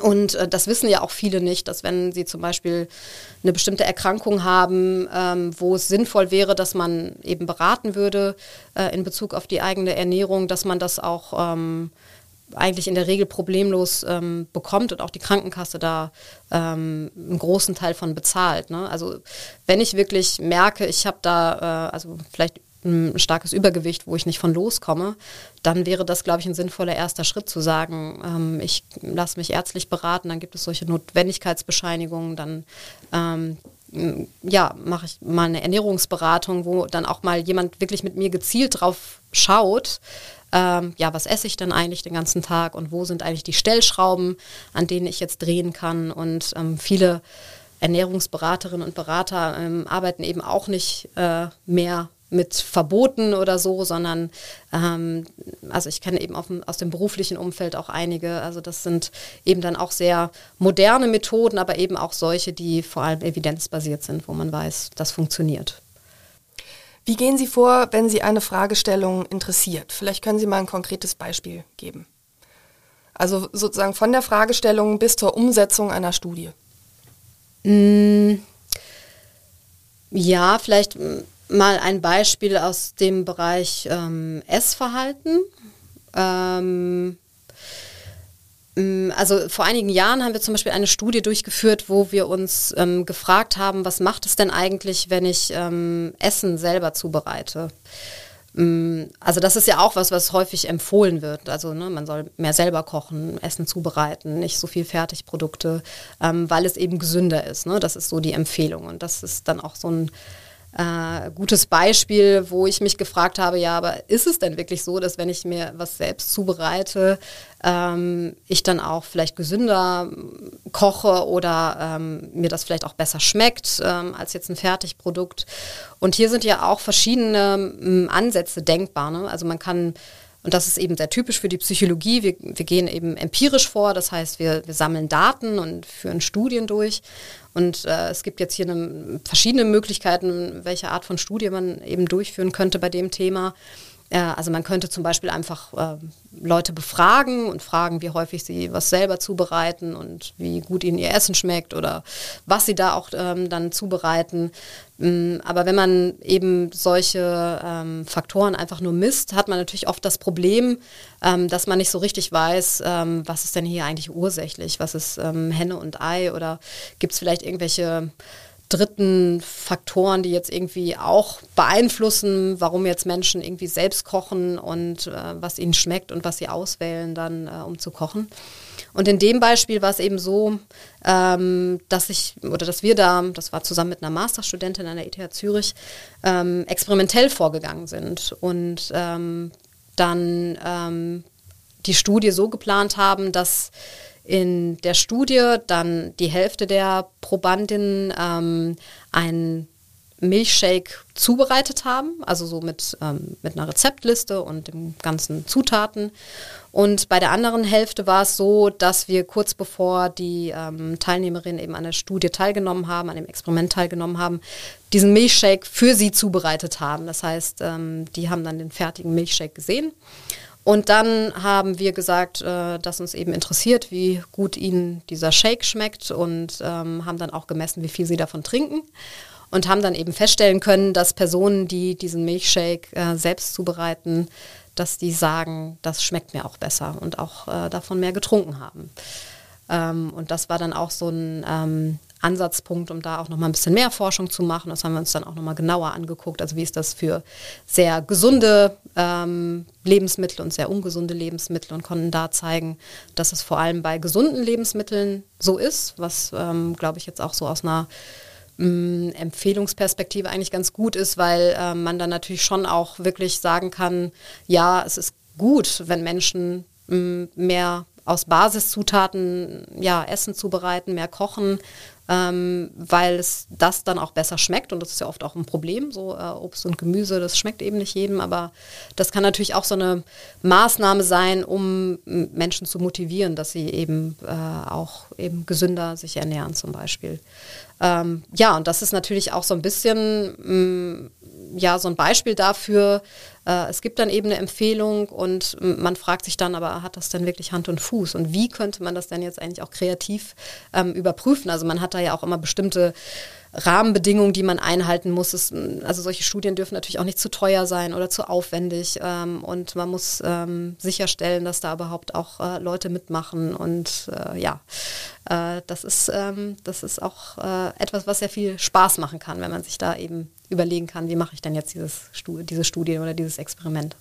Und äh, das wissen ja auch viele nicht, dass wenn sie zum Beispiel eine bestimmte Erkrankung haben, ähm, wo es sinnvoll wäre, dass man eben beraten würde äh, in Bezug auf die eigene Ernährung, dass man das auch ähm, eigentlich in der Regel problemlos ähm, bekommt und auch die Krankenkasse da ähm, einen großen Teil von bezahlt. Ne? Also wenn ich wirklich merke, ich habe da, äh, also vielleicht ein starkes Übergewicht, wo ich nicht von loskomme, dann wäre das, glaube ich, ein sinnvoller erster Schritt zu sagen, ähm, ich lasse mich ärztlich beraten, dann gibt es solche Notwendigkeitsbescheinigungen, dann ähm, ja, mache ich mal eine Ernährungsberatung, wo dann auch mal jemand wirklich mit mir gezielt drauf schaut, ähm, ja, was esse ich denn eigentlich den ganzen Tag und wo sind eigentlich die Stellschrauben, an denen ich jetzt drehen kann und ähm, viele Ernährungsberaterinnen und Berater ähm, arbeiten eben auch nicht äh, mehr mit Verboten oder so, sondern ähm, also ich kenne eben dem, aus dem beruflichen Umfeld auch einige. Also das sind eben dann auch sehr moderne Methoden, aber eben auch solche, die vor allem evidenzbasiert sind, wo man weiß, das funktioniert. Wie gehen Sie vor, wenn Sie eine Fragestellung interessiert? Vielleicht können Sie mal ein konkretes Beispiel geben. Also sozusagen von der Fragestellung bis zur Umsetzung einer Studie. Mm, ja, vielleicht mal ein Beispiel aus dem Bereich ähm, Essverhalten. Ähm, mm, also vor einigen Jahren haben wir zum Beispiel eine Studie durchgeführt, wo wir uns ähm, gefragt haben, was macht es denn eigentlich, wenn ich ähm, Essen selber zubereite? Mm, also das ist ja auch was, was häufig empfohlen wird. Also ne, man soll mehr selber kochen, Essen zubereiten, nicht so viel Fertigprodukte, ähm, weil es eben gesünder ist. Ne? Das ist so die Empfehlung und das ist dann auch so ein äh, gutes Beispiel, wo ich mich gefragt habe, ja, aber ist es denn wirklich so, dass wenn ich mir was selbst zubereite, ähm, ich dann auch vielleicht gesünder koche oder ähm, mir das vielleicht auch besser schmeckt ähm, als jetzt ein Fertigprodukt? Und hier sind ja auch verschiedene ähm, Ansätze denkbar. Ne? Also man kann und das ist eben sehr typisch für die Psychologie. Wir, wir gehen eben empirisch vor, das heißt, wir, wir sammeln Daten und führen Studien durch. Und äh, es gibt jetzt hier eine, verschiedene Möglichkeiten, welche Art von Studie man eben durchführen könnte bei dem Thema. Also man könnte zum Beispiel einfach äh, Leute befragen und fragen, wie häufig sie was selber zubereiten und wie gut ihnen ihr Essen schmeckt oder was sie da auch ähm, dann zubereiten. Ähm, aber wenn man eben solche ähm, Faktoren einfach nur misst, hat man natürlich oft das Problem, ähm, dass man nicht so richtig weiß, ähm, was ist denn hier eigentlich ursächlich, was ist ähm, Henne und Ei oder gibt es vielleicht irgendwelche dritten Faktoren, die jetzt irgendwie auch beeinflussen, warum jetzt Menschen irgendwie selbst kochen und äh, was ihnen schmeckt und was sie auswählen dann, äh, um zu kochen. Und in dem Beispiel war es eben so, ähm, dass ich oder dass wir da, das war zusammen mit einer Masterstudentin an der ETH Zürich, ähm, experimentell vorgegangen sind und ähm, dann ähm, die Studie so geplant haben, dass in der Studie dann die Hälfte der Probandinnen ähm, einen Milchshake zubereitet haben, also so mit, ähm, mit einer Rezeptliste und den ganzen Zutaten. Und bei der anderen Hälfte war es so, dass wir kurz bevor die ähm, Teilnehmerinnen eben an der Studie teilgenommen haben, an dem Experiment teilgenommen haben, diesen Milchshake für sie zubereitet haben. Das heißt, ähm, die haben dann den fertigen Milchshake gesehen und dann haben wir gesagt, äh, dass uns eben interessiert, wie gut ihnen dieser Shake schmeckt und ähm, haben dann auch gemessen, wie viel sie davon trinken und haben dann eben feststellen können, dass Personen, die diesen Milchshake äh, selbst zubereiten, dass die sagen, das schmeckt mir auch besser und auch äh, davon mehr getrunken haben. Ähm, und das war dann auch so ein ähm, Ansatzpunkt, um da auch noch mal ein bisschen mehr Forschung zu machen. Das haben wir uns dann auch noch mal genauer angeguckt. Also wie ist das für sehr gesunde ähm, Lebensmittel und sehr ungesunde Lebensmittel und konnten da zeigen, dass es vor allem bei gesunden Lebensmitteln so ist, was ähm, glaube ich jetzt auch so aus einer mm, Empfehlungsperspektive eigentlich ganz gut ist, weil äh, man dann natürlich schon auch wirklich sagen kann, ja, es ist gut, wenn Menschen mh, mm, mehr aus Basiszutaten ja, Essen zubereiten, mehr kochen, ähm, weil es das dann auch besser schmeckt und das ist ja oft auch ein Problem. So äh, Obst und Gemüse, das schmeckt eben nicht jedem, aber das kann natürlich auch so eine Maßnahme sein, um Menschen zu motivieren, dass sie eben äh, auch eben gesünder sich ernähren zum Beispiel. Ähm, ja, und das ist natürlich auch so ein bisschen mh, ja so ein Beispiel dafür, äh, es gibt dann eben eine Empfehlung und man fragt sich dann, aber hat das denn wirklich Hand und Fuß? Und wie könnte man das denn jetzt eigentlich auch kreativ ähm, überprüfen? Also man hat da ja auch immer bestimmte Rahmenbedingungen, die man einhalten muss. Es, also solche Studien dürfen natürlich auch nicht zu teuer sein oder zu aufwendig. Ähm, und man muss ähm, sicherstellen, dass da überhaupt auch äh, Leute mitmachen. Und äh, ja, äh, das, ist, ähm, das ist auch äh, etwas, was sehr viel Spaß machen kann, wenn man sich da eben überlegen kann, wie mache ich denn jetzt dieses, diese Studie oder dieses Experiment.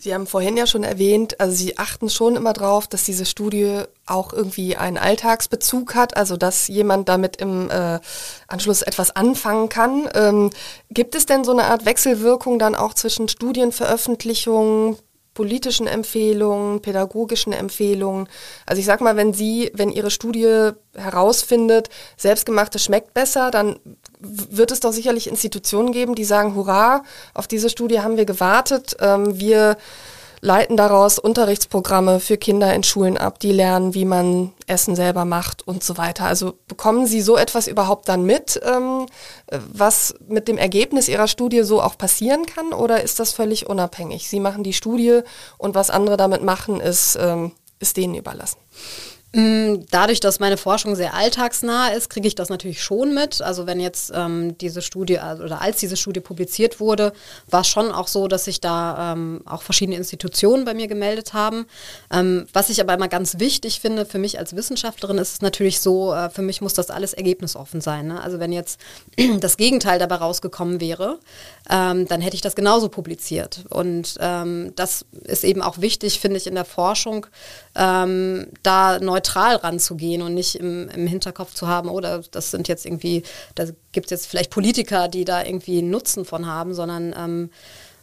Sie haben vorhin ja schon erwähnt, also Sie achten schon immer darauf, dass diese Studie auch irgendwie einen Alltagsbezug hat, also dass jemand damit im äh, Anschluss etwas anfangen kann. Ähm, gibt es denn so eine Art Wechselwirkung dann auch zwischen Studienveröffentlichungen, politischen Empfehlungen, pädagogischen Empfehlungen. Also ich sag mal, wenn Sie, wenn Ihre Studie herausfindet, selbstgemachtes schmeckt besser, dann wird es doch sicherlich Institutionen geben, die sagen, hurra, auf diese Studie haben wir gewartet. Ähm, wir leiten daraus Unterrichtsprogramme für Kinder in Schulen ab, die lernen, wie man Essen selber macht und so weiter. Also bekommen Sie so etwas überhaupt dann mit, ähm, was mit dem Ergebnis Ihrer Studie so auch passieren kann oder ist das völlig unabhängig? Sie machen die Studie und was andere damit machen, ist, ähm, ist denen überlassen. Mm, dadurch, dass meine Forschung sehr alltagsnah ist, kriege ich das natürlich schon mit. Also wenn jetzt ähm, diese Studie also, oder als diese Studie publiziert wurde, war es schon auch so, dass sich da ähm, auch verschiedene Institutionen bei mir gemeldet haben. Ähm, was ich aber immer ganz wichtig finde für mich als Wissenschaftlerin, ist es natürlich so, äh, für mich muss das alles ergebnisoffen sein. Ne? Also wenn jetzt das Gegenteil dabei rausgekommen wäre, ähm, dann hätte ich das genauso publiziert. Und ähm, das ist eben auch wichtig, finde ich, in der Forschung, ähm, da neu neutral ranzugehen und nicht im, im Hinterkopf zu haben, oder oh, das sind jetzt irgendwie, da gibt es jetzt vielleicht Politiker, die da irgendwie Nutzen von haben, sondern ähm,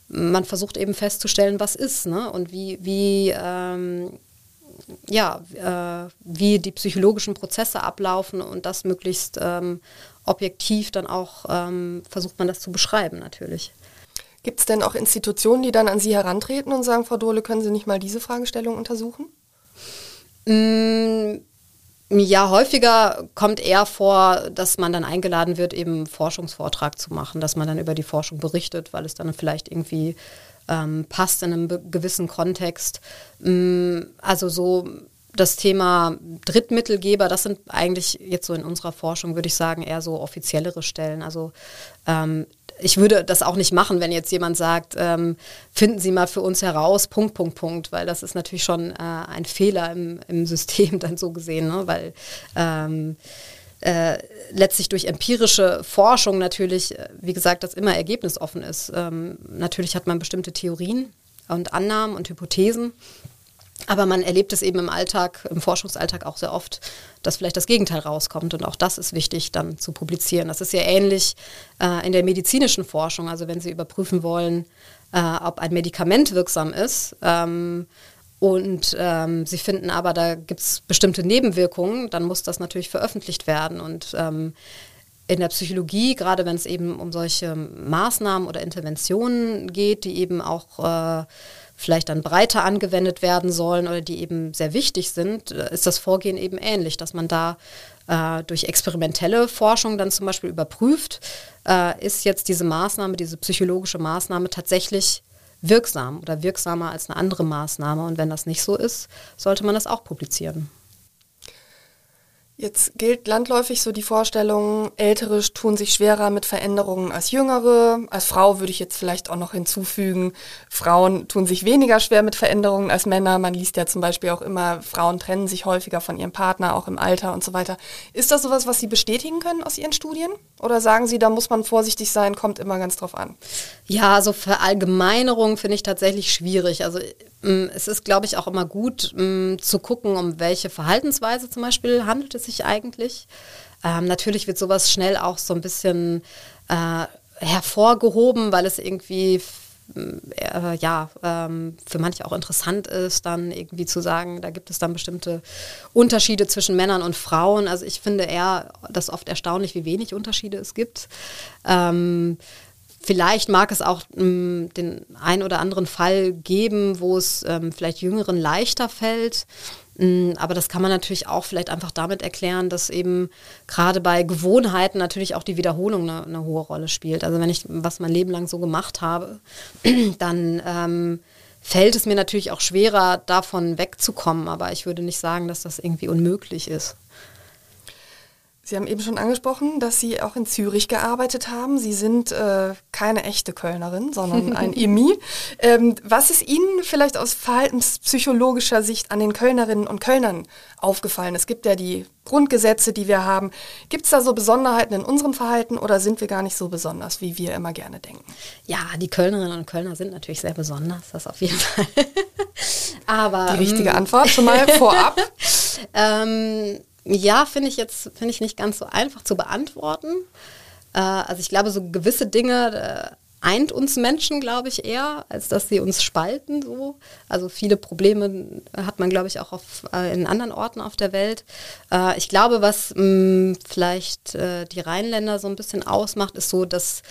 man versucht eben festzustellen, was ist ne? und wie, wie ähm, ja, äh, wie die psychologischen Prozesse ablaufen und das möglichst ähm, objektiv dann auch ähm, versucht man das zu beschreiben natürlich. Gibt es denn auch Institutionen, die dann an Sie herantreten und sagen, Frau Dohle, können Sie nicht mal diese Fragestellung untersuchen? Mm, ja, häufiger kommt eher vor, dass man dann eingeladen wird, eben einen Forschungsvortrag zu machen, dass man dann über die Forschung berichtet, weil es dann vielleicht irgendwie ähm, passt in einem gewissen Kontext. Ähm, also so das Thema Drittmittelgeber, das sind eigentlich jetzt so in unserer Forschung, würde ich sagen, eher so offiziellere Stellen. Also ähm, ich würde das auch nicht machen, wenn jetzt jemand sagt, ähm, finden Sie mal für uns heraus, Punkt, Punkt, Punkt, weil das ist natürlich schon äh, ein Fehler im, im System dann so gesehen, ne? weil ähm, äh, letztlich durch empirische Forschung natürlich, äh, wie gesagt, das immer ergebnisoffen ist. Ähm, natürlich hat man bestimmte Theorien und Annahmen und Hypothesen aber man erlebt es eben im Alltag, im Forschungsalltag auch sehr oft, dass vielleicht das Gegenteil rauskommt. Und auch das ist wichtig dann zu publizieren. Das ist ja ähnlich äh, in der medizinischen Forschung. Also wenn Sie überprüfen wollen, äh, ob ein Medikament wirksam ist ähm, und ähm, Sie finden aber, da gibt es bestimmte Nebenwirkungen, dann muss das natürlich veröffentlicht werden. Und ähm, in der Psychologie, gerade wenn es eben um solche Maßnahmen oder Interventionen geht, die eben auch äh, vielleicht dann breiter angewendet werden sollen oder die eben sehr wichtig sind, äh, ist das Vorgehen eben ähnlich, dass man da äh, durch experimentelle Forschung dann zum Beispiel überprüft, äh, ist jetzt diese Maßnahme, diese psychologische Maßnahme tatsächlich wirksam oder wirksamer als eine andere Maßnahme. Und wenn das nicht so ist, sollte man das auch publizieren. Jetzt gilt landläufig so die Vorstellung, Ältere tun sich schwerer mit Veränderungen als Jüngere. Als Frau würde ich jetzt vielleicht auch noch hinzufügen, Frauen tun sich weniger schwer mit Veränderungen als Männer. Man liest ja zum Beispiel auch immer, Frauen trennen sich häufiger von ihrem Partner, auch im Alter und so weiter. Ist das sowas, was Sie bestätigen können aus Ihren Studien? Oder sagen Sie, da muss man vorsichtig sein, kommt immer ganz drauf an? Ja, also Verallgemeinerung finde ich tatsächlich schwierig. Also es ist, glaube ich, auch immer gut mm, zu gucken, um welche Verhaltensweise zum Beispiel handelt es sich eigentlich. Ähm, natürlich wird sowas schnell auch so ein bisschen äh, hervorgehoben, weil es irgendwie äh, ja, ähm, für manche auch interessant ist, dann irgendwie zu sagen, da gibt es dann bestimmte Unterschiede zwischen Männern und Frauen. Also ich finde eher das oft erstaunlich, wie wenig Unterschiede es gibt. Ähm, Vielleicht mag es auch ähm, den ein oder anderen Fall geben, wo es ähm, vielleicht Jüngeren leichter fällt. Mm, aber das kann man natürlich auch vielleicht einfach damit erklären, dass eben gerade bei Gewohnheiten natürlich auch die Wiederholung eine, eine hohe Rolle spielt. Also wenn ich was mein Leben lang so gemacht habe, dann ähm, fällt es mir natürlich auch schwerer, davon wegzukommen. Aber ich würde nicht sagen, dass das irgendwie unmöglich ist. Sie haben eben schon angesprochen, dass Sie auch in Zürich gearbeitet haben. Sie sind äh, keine echte Kölnerin, sondern ein Imi. Ähm, was ist Ihnen vielleicht aus verhaltenspsychologischer Sicht an den Kölnerinnen und Kölnern aufgefallen? Es gibt ja die Grundgesetze, die wir haben. Gibt es da so Besonderheiten in unserem Verhalten oder sind wir gar nicht so besonders, wie wir immer gerne denken? Ja, die Kölnerinnen und Kölner sind natürlich sehr besonders, das auf jeden Fall. Aber die richtige ähm, Antwort schon mal vorab. ähm, ja, finde ich jetzt finde ich nicht ganz so einfach zu beantworten. Äh, also ich glaube, so gewisse Dinge äh, eint uns Menschen, glaube ich, eher, als dass sie uns spalten. So. Also viele Probleme hat man, glaube ich, auch auf, äh, in anderen Orten auf der Welt. Äh, ich glaube, was mh, mm, vielleicht äh, die Rheinländer so ein bisschen ausmacht, ist so, dass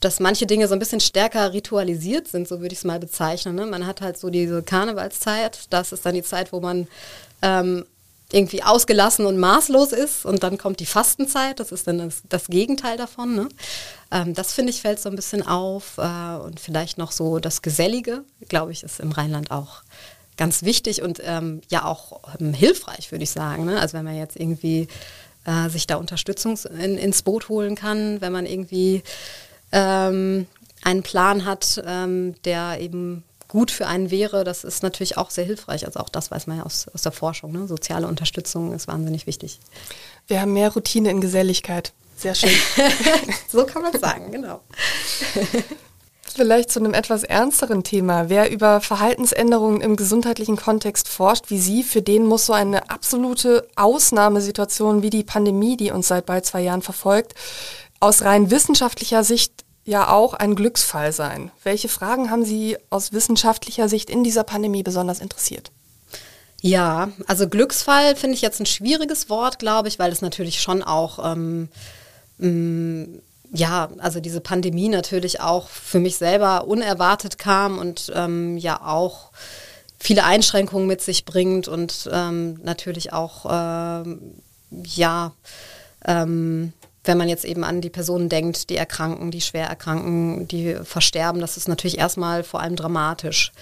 dass manche Dinge so ein bisschen stärker ritualisiert sind, so würde ich es mal bezeichnen. Ne? Man hat halt so diese Karnevalszeit, das ist dann die Zeit, wo man ähm, irgendwie ausgelassen und maßlos ist und dann kommt die Fastenzeit, das ist dann das, das Gegenteil davon. Ne? Ähm, das finde ich fällt so ein bisschen auf äh, und vielleicht noch so das Gesellige, glaube ich, ist im Rheinland auch ganz wichtig und ähm, ja auch ähm, hilfreich, würde ich sagen. Ne? Also wenn man jetzt irgendwie äh, sich da Unterstützung in, ins Boot holen kann, wenn man irgendwie ähm, einen Plan hat, ähm, der eben gut für einen wäre, das ist natürlich auch sehr hilfreich. Also auch das weiß man ja aus, aus der Forschung. Ne? Soziale Unterstützung ist wahnsinnig wichtig. Wir haben mehr Routine in Geselligkeit. Sehr schön. so kann man sagen, genau. Vielleicht zu einem etwas ernsteren Thema. Wer über Verhaltensänderungen im gesundheitlichen Kontext forscht, wie Sie, für den muss so eine absolute Ausnahmesituation wie die Pandemie, die uns seit bald zwei Jahren verfolgt, aus rein wissenschaftlicher Sicht ja auch ein Glücksfall sein. Welche Fragen haben Sie aus wissenschaftlicher Sicht in dieser Pandemie besonders interessiert? Ja, also Glücksfall finde ich jetzt ein schwieriges Wort, glaube ich, weil es natürlich schon auch, ähm, ähm, ja, also diese Pandemie natürlich auch für mich selber unerwartet kam und ähm, ja auch viele Einschränkungen mit sich bringt und ähm, natürlich auch, ähm, ja, ähm, wenn man jetzt eben an die Personen denkt, die erkranken, die schwer erkranken, die versterben, das ist natürlich erstmal vor allem dramatisch.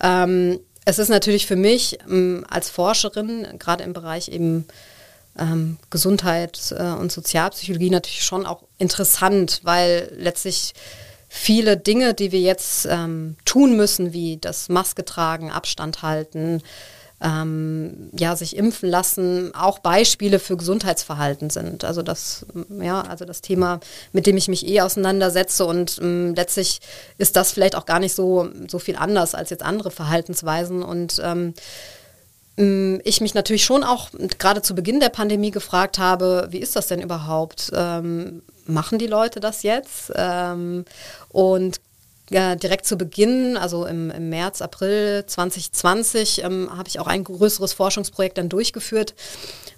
Ähm, es ist natürlich für mich ähm, als Forscherin, gerade im Bereich eben ähm, Gesundheit äh, und Sozialpsychologie natürlich schon auch interessant, weil letztlich viele Dinge, die wir jetzt ähm, tun müssen, wie das Maske tragen, Abstand halten, ähm, ja, sich impfen lassen, auch Beispiele für Gesundheitsverhalten sind. Also das, ja, also das Thema, mit dem ich mich eh auseinandersetze und ähm, letztlich ist das vielleicht auch gar nicht so, so viel anders als jetzt andere Verhaltensweisen und ähm, mm, ich mich natürlich schon auch gerade zu Beginn der Pandemie gefragt habe, wie ist das denn überhaupt? Ähm, machen die Leute das jetzt? Ähm, und ja, direkt zu Beginn, also im, im März, April 2020, ähm, habe ich auch ein größeres Forschungsprojekt dann durchgeführt,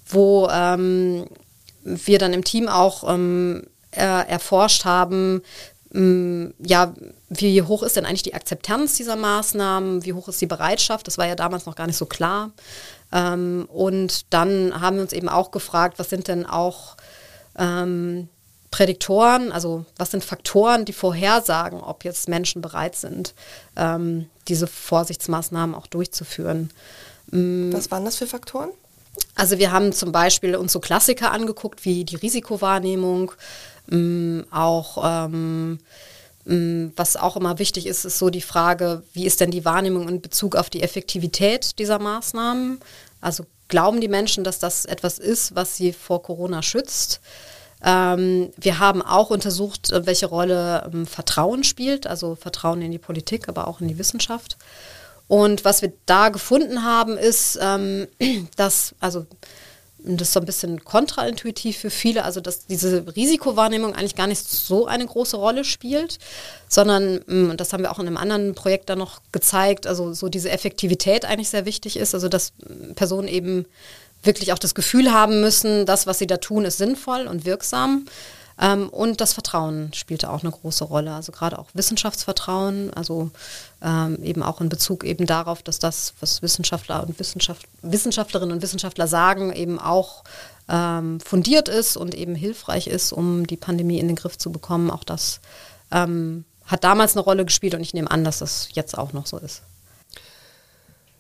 wo ähm, wir dann im Team auch ähm, er, erforscht haben, ähm, ja, wie hoch ist denn eigentlich die Akzeptanz dieser Maßnahmen, wie hoch ist die Bereitschaft, das war ja damals noch gar nicht so klar. Ähm, und dann haben wir uns eben auch gefragt, was sind denn auch ähm, Prädiktoren, also was sind Faktoren, die vorhersagen, ob jetzt Menschen bereit sind, ähm, diese Vorsichtsmaßnahmen auch durchzuführen. Mm. Was waren das für Faktoren? Also wir haben zum Beispiel uns so Klassiker angeguckt, wie die Risikowahrnehmung, ähm, auch ähm, mm, was auch immer wichtig ist, ist so die Frage, wie ist denn die Wahrnehmung in Bezug auf die Effektivität dieser Maßnahmen? Also glauben die Menschen, dass das etwas ist, was sie vor Corona schützt? Ähm, wir haben auch untersucht, äh, welche Rolle ähm, Vertrauen spielt, also Vertrauen in die Politik, aber auch in die Wissenschaft. Und was wir da gefunden haben, ist, ähm, dass, also das ist so ein bisschen kontraintuitiv für viele, also dass diese Risikowahrnehmung eigentlich gar nicht so eine große Rolle spielt, sondern, mm, und das haben wir auch in einem anderen Projekt dann noch gezeigt, also so diese Effektivität eigentlich sehr wichtig ist, also dass Personen eben wirklich auch das Gefühl haben müssen, das, was sie da tun, ist sinnvoll und wirksam. Ähm, und das Vertrauen spielte auch eine große Rolle. Also gerade auch Wissenschaftsvertrauen, also ähm, eben auch in Bezug eben darauf, dass das, was Wissenschaftler und Wissenschaft, Wissenschaftlerinnen und Wissenschaftler sagen, eben auch ähm, fundiert ist und eben hilfreich ist, um die Pandemie in den Griff zu bekommen. Auch das ähm, hat damals eine Rolle gespielt und ich nehme an, dass das jetzt auch noch so ist.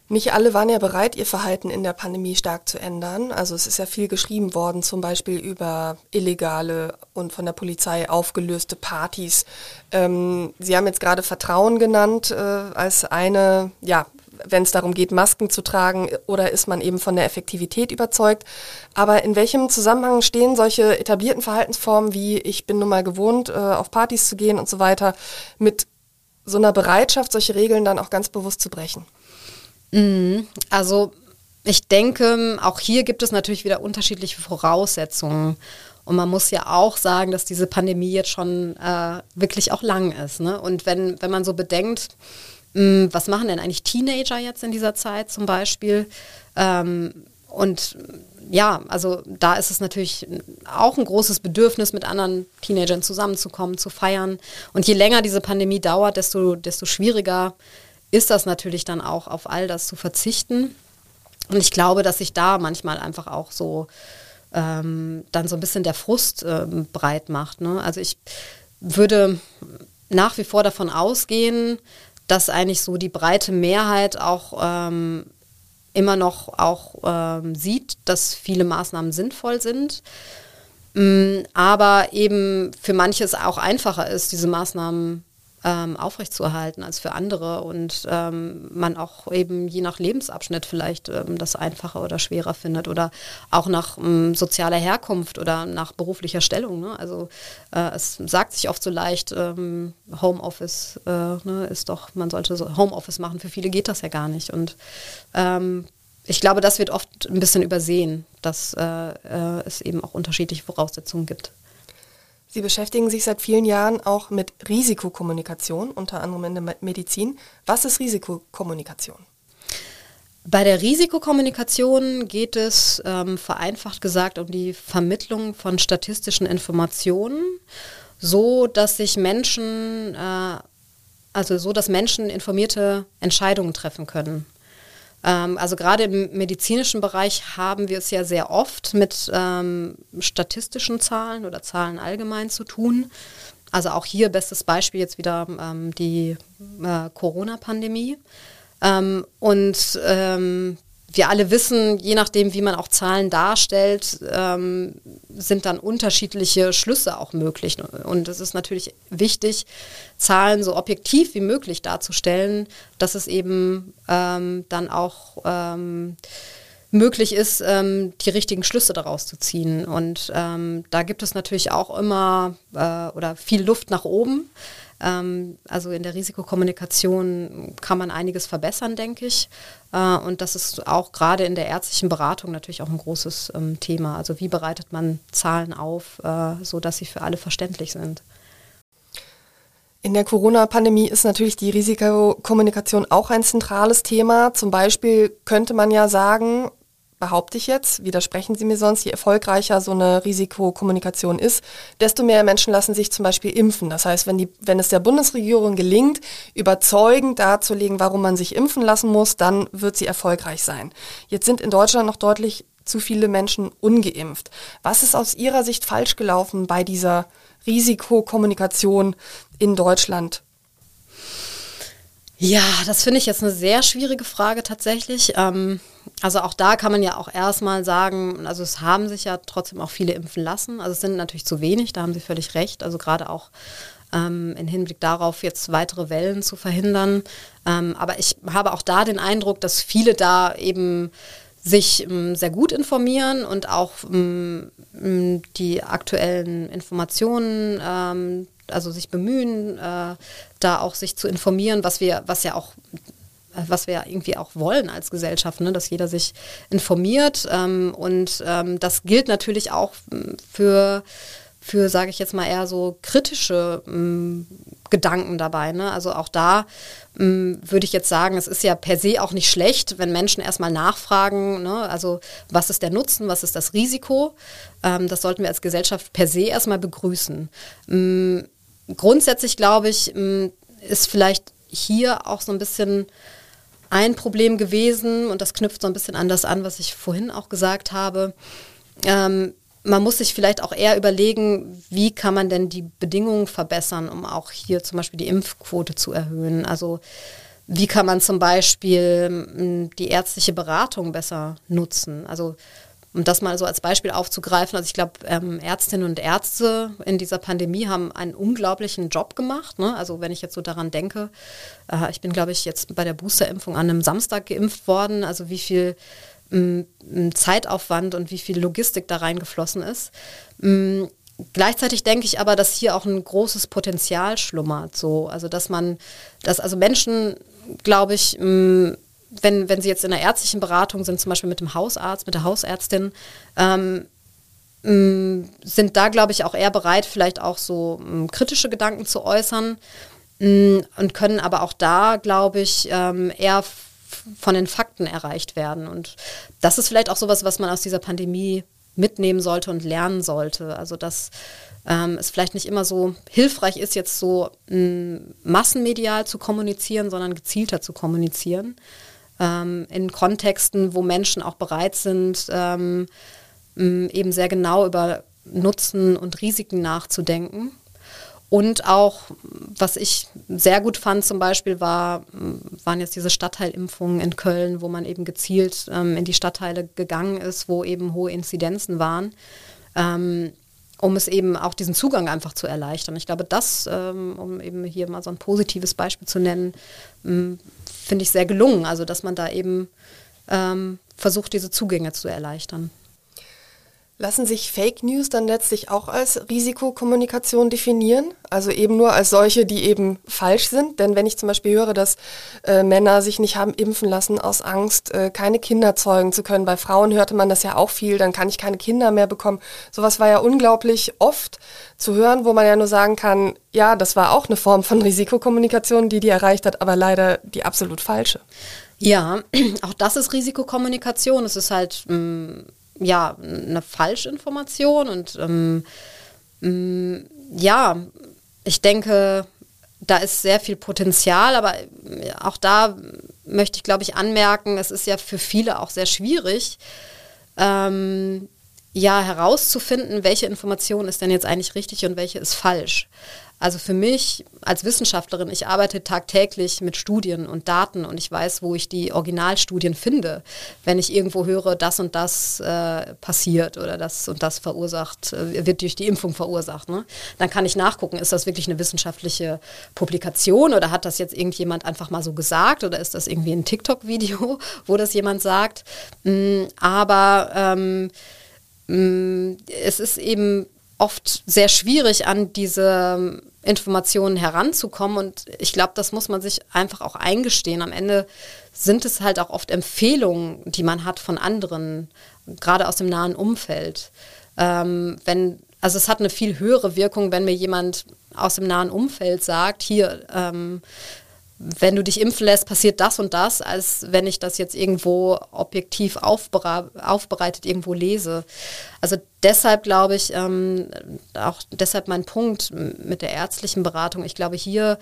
Nicht alle waren ja bereit, ihr Verhalten in der Pandemie stark zu ändern. Also es ist ja viel geschrieben worden, zum Beispiel über illegale und von der Polizei aufgelöste Partys. Ähm, Sie haben jetzt gerade Vertrauen genannt äh, als eine, ja, wenn es darum geht, Masken zu tragen, oder ist man eben von der Effektivität überzeugt. Aber in welchem Zusammenhang stehen solche etablierten Verhaltensformen wie ich bin nun mal gewohnt, äh, auf Partys zu gehen und so weiter, mit so einer Bereitschaft, solche Regeln dann auch ganz bewusst zu brechen? Mhm. Also ich denke, auch hier gibt es natürlich wieder unterschiedliche Voraussetzungen. Und man muss ja auch sagen, dass diese Pandemie jetzt schon äh, wirklich auch lang ist. Ne? Und wenn, wenn man so bedenkt, mh, hm, was machen denn eigentlich Teenager jetzt in dieser Zeit zum Beispiel? Ähm, und ja, also da ist es natürlich auch ein großes Bedürfnis, mit anderen Teenagern zusammenzukommen, zu feiern. Und je länger diese Pandemie dauert, desto, desto schwieriger ist das natürlich dann auch auf all das zu verzichten. Und ich glaube, dass sich da manchmal einfach auch so ähm, dann so ein bisschen der Frust ähm, breit macht. Ne? Also ich würde nach wie vor davon ausgehen, dass eigentlich so die breite Mehrheit auch ähm, immer noch auch ähm, sieht, dass viele Maßnahmen sinnvoll sind. Mm, aber eben für manche es auch einfacher ist, diese Maßnahmen ähm, aufrechtzuerhalten als für andere und ähm, man auch eben je nach Lebensabschnitt vielleicht ähm, das einfacher oder schwerer findet oder auch nach ähm, sozialer Herkunft oder nach beruflicher Stellung. Ne? Also äh, es sagt sich oft so leicht, ähm, Homeoffice äh, ne, ist doch, man sollte so Homeoffice machen. Für viele geht das ja gar nicht und ähm, ich glaube, das wird oft ein bisschen übersehen, dass äh, äh es eben auch unterschiedliche Voraussetzungen gibt. Sie beschäftigen sich seit vielen Jahren auch mit Risikokommunikation, unter anderem in der Medizin. Was ist Risikokommunikation? Bei der Risikokommunikation geht es ähm, vereinfacht gesagt um die Vermittlung von statistischen Informationen, so dass sich Menschen, äh, also so dass Menschen informierte Entscheidungen treffen können. Ähm, also gerade im medizinischen Bereich haben wir es ja sehr oft mit ähm, statistischen Zahlen oder Zahlen allgemein zu tun. Also auch hier bestes Beispiel jetzt wieder ähm, die äh, Corona-Pandemie. Ähm, und ähm, wir alle wissen, je nachdem, wie man auch Zahlen darstellt, ähm, sind dann unterschiedliche Schlüsse auch möglich. Und es ist natürlich wichtig, Zahlen so objektiv wie möglich darzustellen, dass es eben ähm, dann auch ähm, möglich ist, ähm, die richtigen Schlüsse daraus zu ziehen. Und ähm, da gibt es natürlich auch immer äh, oder viel Luft nach oben. Ähm, also in der Risikokommunikation kann man einiges verbessern, denke ich. Äh, und das ist auch gerade in der ärztlichen Beratung natürlich auch ein großes ähm, Thema. Also wie bereitet man Zahlen auf, äh, sodass sie für alle verständlich sind. In der Corona-Pandemie ist natürlich die Risikokommunikation auch ein zentrales Thema. Zum Beispiel könnte man ja sagen, behaupte ich jetzt, widersprechen Sie mir sonst, je erfolgreicher so eine Risikokommunikation ist, desto mehr Menschen lassen sich zum Beispiel impfen. Das heißt, wenn, die, wenn es der Bundesregierung gelingt, überzeugend darzulegen, warum man sich impfen lassen muss, dann wird sie erfolgreich sein. Jetzt sind in Deutschland noch deutlich zu viele Menschen ungeimpft. Was ist aus Ihrer Sicht falsch gelaufen bei dieser Risikokommunikation in Deutschland? Ja, das finde ich jetzt eine sehr schwierige Frage tatsächlich. Ähm, also auch da kann man ja auch erstmal sagen, also es haben sich ja trotzdem auch viele impfen lassen. Also es sind natürlich zu wenig, da haben Sie völlig recht. Also gerade auch ähm, im Hinblick darauf, jetzt weitere Wellen zu verhindern. Ähm, aber ich habe auch da den Eindruck, dass viele da eben sich ähm, sehr gut informieren und auch ähm, die aktuellen Informationen ähm, also sich bemühen, äh, da auch sich zu informieren, was wir, was ja auch was wir irgendwie auch wollen als Gesellschaft, ne? dass jeder sich informiert. Ähm, und ähm, das gilt natürlich auch hm, für für, sage ich jetzt mal, eher so kritische ähm, Gedanken dabei. Ne? Also auch da ähm, würde ich jetzt sagen, es ist ja per se auch nicht schlecht, wenn Menschen erstmal nachfragen, ne? also was ist der Nutzen, was ist das Risiko. Ähm, das sollten wir als Gesellschaft per se erstmal begrüßen. Grundsätzlich glaube ich, ähm, ist vielleicht hier auch so ein bisschen ein Problem gewesen, und das knüpft so ein bisschen an das an, was ich vorhin auch gesagt habe. Ähm, man muss sich vielleicht auch eher überlegen, wie kann man denn die Bedingungen verbessern, um auch hier zum Beispiel die Impfquote zu erhöhen. Also wie kann man zum Beispiel hm, die ärztliche Beratung besser nutzen? Also um das mal so als Beispiel aufzugreifen, also ich glaube, ähm, Ärztinnen und Ärzte in dieser Pandemie haben einen unglaublichen Job gemacht. Ne? Also wenn ich jetzt so daran denke, äh, ich bin, glaube ich, jetzt bei der Boosterimpfung an einem Samstag geimpft worden, also wie viel Zeitaufwand und wie viel Logistik da reingeflossen ist. Gleichzeitig denke ich aber, dass hier auch ein großes Potenzial schlummert. So. Also dass man, dass also Menschen, glaube ich, wenn, wenn sie jetzt in der ärztlichen Beratung sind, zum Beispiel mit dem Hausarzt, mit der Hausärztin, ähm, sind da, glaube ich, auch eher bereit, vielleicht auch so kritische Gedanken zu äußern und können aber auch da, glaube ich, ähm, eher von den Fakten erreicht werden. Und das ist vielleicht auch sowas, was man aus dieser Pandemie mitnehmen sollte und lernen sollte. Also dass ähm, es vielleicht nicht immer so hilfreich ist, jetzt so m, massenmedial zu kommunizieren, sondern gezielter zu kommunizieren. Ähm, in Kontexten, wo Menschen auch bereit sind, ähm, eben sehr genau über Nutzen und Risiken nachzudenken. Und auch, was ich sehr gut fand zum Beispiel, war, waren jetzt diese Stadtteilimpfungen in Köln, wo man eben gezielt ähm, in die Stadtteile gegangen ist, wo eben hohe Inzidenzen waren, ähm, um es eben auch diesen Zugang einfach zu erleichtern. Ich glaube, das, ähm, um eben hier mal so ein positives Beispiel zu nennen, ähm, finde ich sehr gelungen. Also, dass man da eben ähm, versucht, diese Zugänge zu erleichtern. Lassen sich Fake News dann letztlich auch als Risikokommunikation definieren? Also eben nur als solche, die eben falsch sind? Denn wenn ich zum Beispiel höre, dass äh, Männer sich nicht haben impfen lassen aus Angst, äh, keine Kinder zeugen zu können, bei Frauen hörte man das ja auch viel, dann kann ich keine Kinder mehr bekommen. Sowas war ja unglaublich oft zu hören, wo man ja nur sagen kann, ja, das war auch eine Form von Risikokommunikation, die die erreicht hat, aber leider die absolut falsche. Ja, auch das ist Risikokommunikation. Es ist halt mh, mm, ja, eine Falschinformation und ähm, mm, ja, ich denke, da ist sehr viel Potenzial, aber auch da möchte ich, glaube ich, anmerken, es ist ja für viele auch sehr schwierig, ähm, ja, herauszufinden, welche Information ist denn jetzt eigentlich richtig und welche ist falsch. Also für mich als Wissenschaftlerin, ich arbeite tagtäglich mit Studien und Daten und ich weiß, wo ich die Originalstudien finde. Wenn ich irgendwo höre, das und das äh, passiert oder das und das verursacht, äh, wird durch die Impfung verursacht, ne? dann kann ich nachgucken, ist das wirklich eine wissenschaftliche Publikation oder hat das jetzt irgendjemand einfach mal so gesagt oder ist das irgendwie ein TikTok-Video, wo das jemand sagt. Mm, aber ähm, es ist eben oft sehr schwierig, an diese Informationen heranzukommen. Und ich glaube, das muss man sich einfach auch eingestehen. Am Ende sind es halt auch oft Empfehlungen, die man hat von anderen, gerade aus dem nahen Umfeld. Ähm, wenn, also es hat eine viel höhere Wirkung, wenn mir jemand aus dem nahen Umfeld sagt, hier, ähm, wenn du dich impfen lässt, passiert das und das, als wenn ich das jetzt irgendwo objektiv aufbereitet irgendwo lese. Also deshalb glaube ich, ähm, auch deshalb mein Punkt mit der ärztlichen Beratung, ich glaube, hier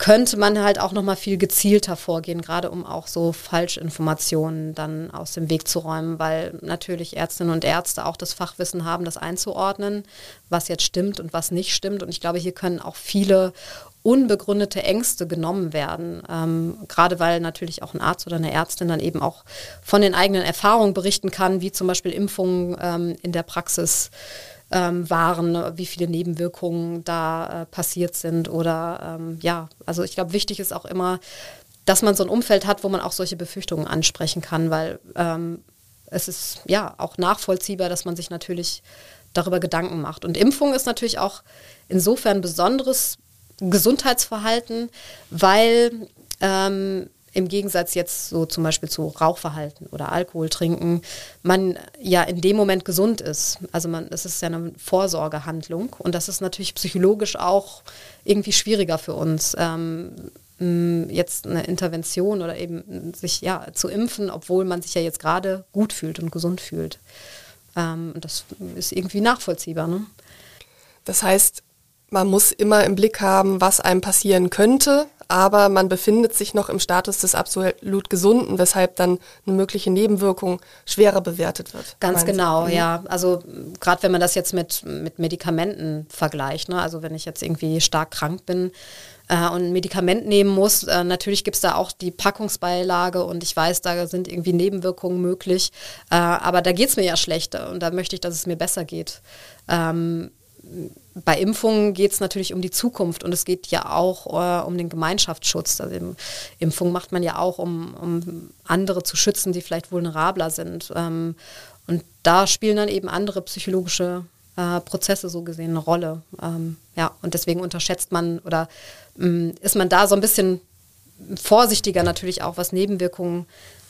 könnte man halt auch noch mal viel gezielter vorgehen, gerade um auch so Falschinformationen dann aus dem Weg zu räumen, weil natürlich Ärztinnen und Ärzte auch das Fachwissen haben, das einzuordnen, was jetzt stimmt und was nicht stimmt. Und ich glaube, hier können auch viele unbegründete Ängste genommen werden. Ähm, gerade weil natürlich auch ein Arzt oder eine Ärztin dann eben auch von den eigenen Erfahrungen berichten kann, wie zum Beispiel Impfungen ähm, in der Praxis ähm, waren, wie viele Nebenwirkungen da äh, passiert sind oder ähm, ja, also ich glaube, wichtig ist auch immer, dass man so ein Umfeld hat, wo man auch solche Befürchtungen ansprechen kann, weil ähm, es ist ja auch nachvollziehbar, dass man sich natürlich darüber Gedanken macht. Und Impfung ist natürlich auch insofern ein besonderes Gesundheitsverhalten, weil ähm, im Gegensatz jetzt so zum Beispiel zu Rauchverhalten oder Alkohol trinken, man ja in dem Moment gesund ist. Also man, es ist ja eine Vorsorgehandlung und das ist natürlich psychologisch auch irgendwie schwieriger für uns. Ähm, jetzt eine Intervention oder eben sich ja zu impfen, obwohl man sich ja jetzt gerade gut fühlt und gesund fühlt. Ähm, das ist irgendwie nachvollziehbar. Ne? Das heißt, man muss immer im Blick haben, was einem passieren könnte, aber man befindet sich noch im Status des absolut Gesunden, weshalb dann eine mögliche Nebenwirkung schwerer bewertet wird. Ganz genau, Sie? Mhm. ja. Also gerade wenn man das jetzt mit, mit Medikamenten vergleicht, ne? also wenn ich jetzt irgendwie stark krank bin, äh, und ein Medikament nehmen muss. Äh, natürlich gibt es da auch die Packungsbeilage und ich weiß, da sind irgendwie Nebenwirkungen möglich. Äh, aber da geht es mir ja schlechter und da möchte ich, dass es mir besser geht. Ähm, bei Impfungen geht es natürlich um die Zukunft und es geht ja auch äh, um den Gemeinschaftsschutz. Also Impfung macht man ja auch, um, um andere zu schützen, die vielleicht vulnerabler sind. Ähm, und da spielen dann eben andere psychologische äh, Prozesse so gesehen eine Rolle. Ähm, ja, und deswegen unterschätzt man oder ähm, ist man da so ein bisschen vorsichtiger natürlich auch, was Nebenwirkungen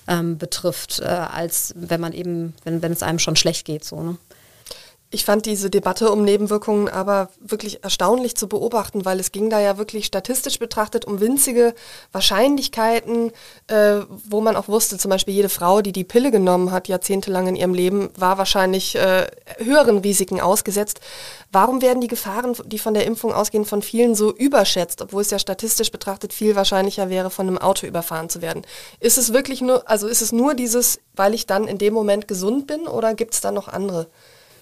ähm, betrifft, äh, als wenn man eben, wenn, wenn es einem schon schlecht geht. So, ne? Ich fand diese Debatte um Nebenwirkungen aber wirklich erstaunlich zu beobachten, weil es ging da ja wirklich statistisch betrachtet um winzige Wahrscheinlichkeiten, äh, wo man auch wusste, zum Beispiel jede Frau, die die Pille genommen hat, jahrzehntelang in ihrem Leben, war wahrscheinlich äh, höheren Risiken ausgesetzt. Warum werden die Gefahren, die von der Impfung ausgehen, von vielen so überschätzt, obwohl es ja statistisch betrachtet viel wahrscheinlicher wäre, von einem Auto überfahren zu werden? Ist es wirklich nur, also ist es nur dieses, weil ich dann in dem Moment gesund bin oder gibt es da noch andere?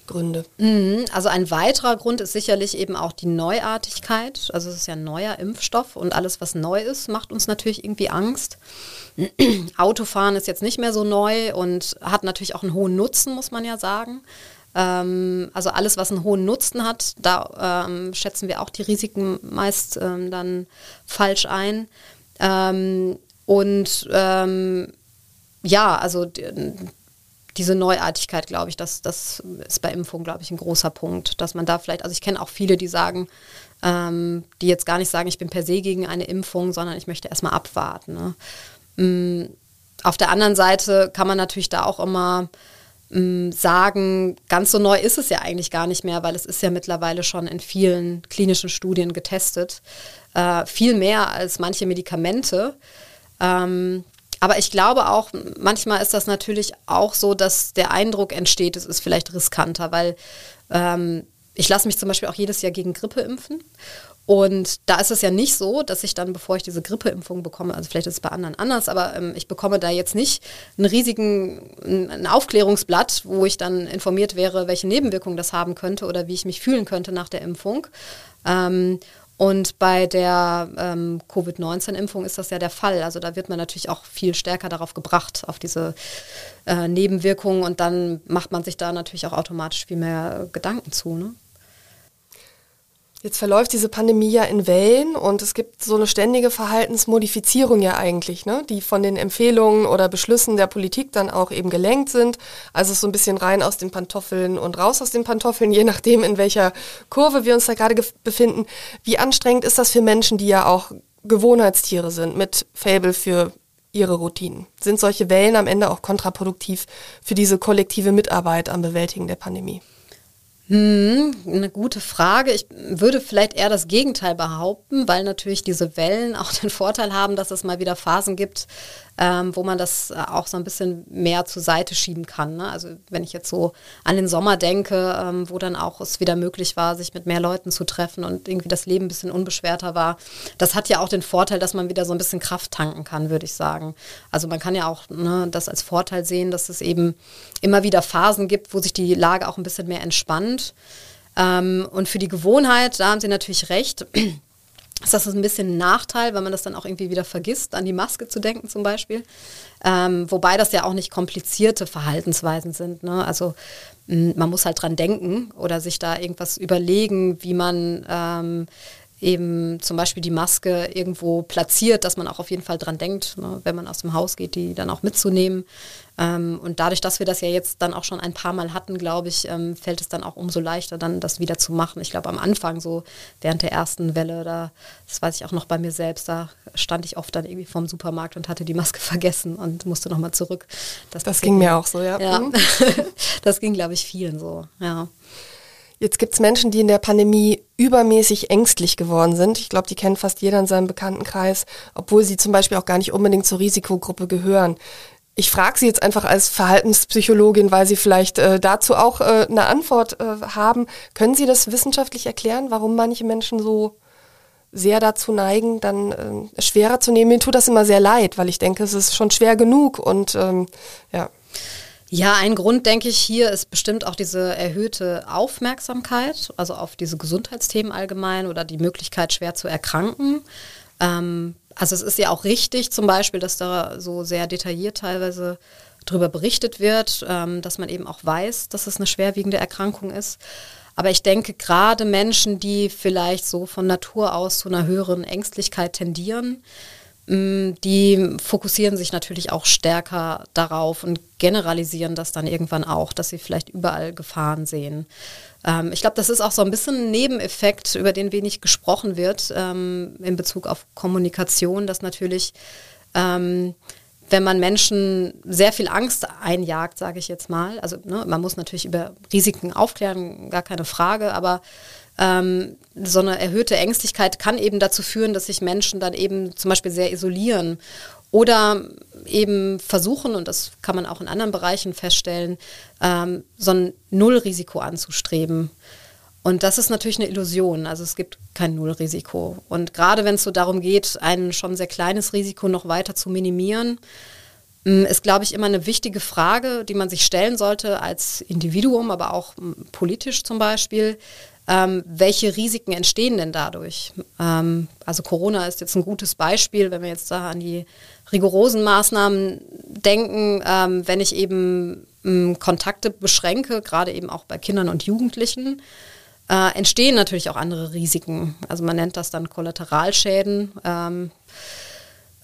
Gründe. Mhm. Also ein weiterer Grund ist sicherlich eben auch die Neuartigkeit. Also es ist ja ein neuer Impfstoff und alles, was neu ist, macht uns natürlich irgendwie Angst. Autofahren ist jetzt nicht mehr so neu und hat natürlich auch einen hohen Nutzen, muss man ja sagen. Ähm, also alles, was einen hohen Nutzen hat, da ähm, schätzen wir auch die Risiken meist ähm, dann falsch ein. Ähm, und ähm, ja, also diese Neuartigkeit, glaube ich, das, das ist bei Impfung, glaube ich, ein großer Punkt, dass man da vielleicht, also ich kenne auch viele, die sagen, ähm, die jetzt gar nicht sagen, ich bin per se gegen eine Impfung, sondern ich möchte erstmal abwarten. Ne? Mhm. Auf der anderen Seite kann man natürlich da auch immer mh, sagen, ganz so neu ist es ja eigentlich gar nicht mehr, weil es ist ja mittlerweile schon in vielen klinischen Studien getestet. Äh, viel mehr als manche Medikamente. Ähm, aber ich glaube auch, manchmal ist das natürlich auch so, dass der Eindruck entsteht, es ist vielleicht riskanter, weil ähm, ich lasse mich zum Beispiel auch jedes Jahr gegen Grippe impfen. Und da ist es ja nicht so, dass ich dann, bevor ich diese Grippeimpfung bekomme, also vielleicht ist es bei anderen anders, aber ähm, ich bekomme da jetzt nicht einen riesigen ein Aufklärungsblatt, wo ich dann informiert wäre, welche Nebenwirkungen das haben könnte oder wie ich mich fühlen könnte nach der Impfung. Ähm, und bei der ähm, Covid-19-Impfung ist das ja der Fall. Also da wird man natürlich auch viel stärker darauf gebracht, auf diese äh, Nebenwirkungen. Und dann macht man sich da natürlich auch automatisch viel mehr Gedanken zu. Ne? Jetzt verläuft diese Pandemie ja in Wellen und es gibt so eine ständige Verhaltensmodifizierung ja eigentlich, ne? die von den Empfehlungen oder Beschlüssen der Politik dann auch eben gelenkt sind. Also so ein bisschen rein aus den Pantoffeln und raus aus den Pantoffeln, je nachdem, in welcher Kurve wir uns da gerade befinden. Wie anstrengend ist das für Menschen, die ja auch Gewohnheitstiere sind, mit Fable für ihre Routinen? Sind solche Wellen am Ende auch kontraproduktiv für diese kollektive Mitarbeit am Bewältigen der Pandemie? Hm, eine gute Frage. Ich würde vielleicht eher das Gegenteil behaupten, weil natürlich diese Wellen auch den Vorteil haben, dass es mal wieder Phasen gibt, ähm, wo man das äh, auch so ein bisschen mehr zur Seite schieben kann. Ne? Also wenn ich jetzt so an den Sommer denke, ähm, wo dann auch es wieder möglich war, sich mit mehr Leuten zu treffen und irgendwie das Leben ein bisschen unbeschwerter war, das hat ja auch den Vorteil, dass man wieder so ein bisschen Kraft tanken kann, würde ich sagen. Also man kann ja auch ne, das als Vorteil sehen, dass es eben immer wieder Phasen gibt, wo sich die Lage auch ein bisschen mehr entspannt. Ähm, und für die Gewohnheit, da haben Sie natürlich recht, ist das ein bisschen ein Nachteil, weil man das dann auch irgendwie wieder vergisst, an die Maske zu denken zum Beispiel. Ähm, wobei das ja auch nicht komplizierte Verhaltensweisen sind. Ne? Also mh, man muss halt dran denken oder sich da irgendwas überlegen, wie man ähm, eben zum Beispiel die Maske irgendwo platziert, dass man auch auf jeden Fall dran denkt, ne, wenn man aus dem Haus geht, die dann auch mitzunehmen. Ähm, und dadurch, dass wir das ja jetzt dann auch schon ein paar Mal hatten, glaube ich, ähm, fällt es dann auch umso leichter, dann das wieder zu machen. Ich glaube, am Anfang, so während der ersten Welle, da, das weiß ich auch noch bei mir selbst, da stand ich oft dann irgendwie vorm Supermarkt und hatte die Maske vergessen und musste nochmal zurück. Das, das ging mir auch so, ja. ja. Mhm. das ging, glaube ich, vielen so, ja. Jetzt gibt es Menschen, die in der Pandemie übermäßig ängstlich geworden sind. Ich glaube, die kennt fast jeder in seinem Bekanntenkreis, obwohl sie zum Beispiel auch gar nicht unbedingt zur Risikogruppe gehören. Ich frage Sie jetzt einfach als Verhaltenspsychologin, weil Sie vielleicht äh, dazu auch äh, eine Antwort äh, haben. Können Sie das wissenschaftlich erklären, warum manche Menschen so sehr dazu neigen, dann äh, schwerer zu nehmen? Mir tut das immer sehr leid, weil ich denke, es ist schon schwer genug und ähm, ja. Ja, ein Grund, denke ich, hier ist bestimmt auch diese erhöhte Aufmerksamkeit, also auf diese Gesundheitsthemen allgemein oder die Möglichkeit, schwer zu erkranken. Ähm, also es ist ja auch richtig zum Beispiel, dass da so sehr detailliert teilweise darüber berichtet wird, ähm, dass man eben auch weiß, dass es eine schwerwiegende Erkrankung ist. Aber ich denke, gerade Menschen, die vielleicht so von Natur aus zu einer höheren Ängstlichkeit tendieren, mm, die fokussieren sich natürlich auch stärker darauf und generalisieren das dann irgendwann auch, dass sie vielleicht überall Gefahren sehen. Ähm, ich glaube, das ist auch so ein bisschen ein Nebeneffekt, über den wenig gesprochen wird ähm, in Bezug auf Kommunikation, dass natürlich, ähm, wenn man Menschen sehr viel Angst einjagt, sage ich jetzt mal, also ne, man muss natürlich über Risiken aufklären, gar keine Frage, aber ähm, so eine erhöhte Ängstlichkeit kann eben dazu führen, dass sich Menschen dann eben zum Beispiel sehr isolieren oder eben versuchen, und das kann man auch in anderen Bereichen feststellen, ähm, so ein Nullrisiko anzustreben. Und das ist natürlich eine Illusion. Also es gibt kein Nullrisiko. Und gerade wenn es so darum geht, ein schon sehr kleines Risiko noch weiter zu minimieren, mm, ist, glaube ich, immer eine wichtige Frage, die man sich stellen sollte als Individuum, aber auch mm, politisch zum Beispiel. Ähm, welche Risiken entstehen denn dadurch? Ähm, also Corona ist jetzt ein gutes Beispiel, wenn wir jetzt da an die rigorosen Maßnahmen denken, ähm, wenn ich eben ähm, Kontakte beschränke, gerade eben auch bei Kindern und Jugendlichen, äh, entstehen natürlich auch andere Risiken. Also man nennt das dann Kollateralschäden. Ähm,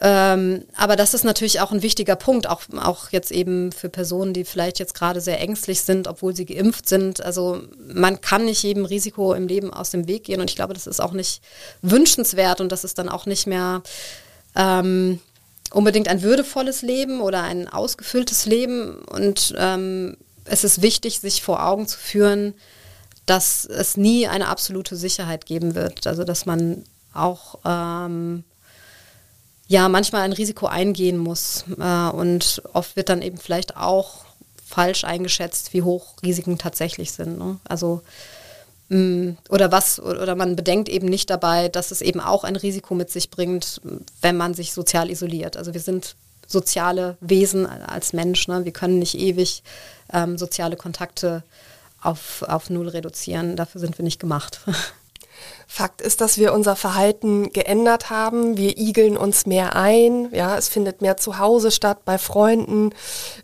ähm, aber das ist natürlich auch ein wichtiger Punkt, auch, auch jetzt eben für Personen, die vielleicht jetzt gerade sehr ängstlich sind, obwohl sie geimpft sind. Also man kann nicht jedem Risiko im Leben aus dem Weg gehen und ich glaube, das ist auch nicht wünschenswert und das ist dann auch nicht mehr ähm, unbedingt ein würdevolles Leben oder ein ausgefülltes Leben. Und ähm, es ist wichtig, sich vor Augen zu führen, dass es nie eine absolute Sicherheit geben wird. Also dass man auch ähm, ja manchmal ein Risiko eingehen muss. Äh, und oft wird dann eben vielleicht auch falsch eingeschätzt, wie hoch Risiken tatsächlich sind. Ne? Also oder was, oder man bedenkt eben nicht dabei, dass es eben auch ein Risiko mit sich bringt, wenn man sich sozial isoliert. Also wir sind soziale Wesen als Mensch. Ne? Wir können nicht ewig ähm, soziale Kontakte auf, auf Null reduzieren. Dafür sind wir nicht gemacht. Fakt ist, dass wir unser Verhalten geändert haben. Wir igeln uns mehr ein. Ja, es findet mehr zu Hause statt, bei Freunden.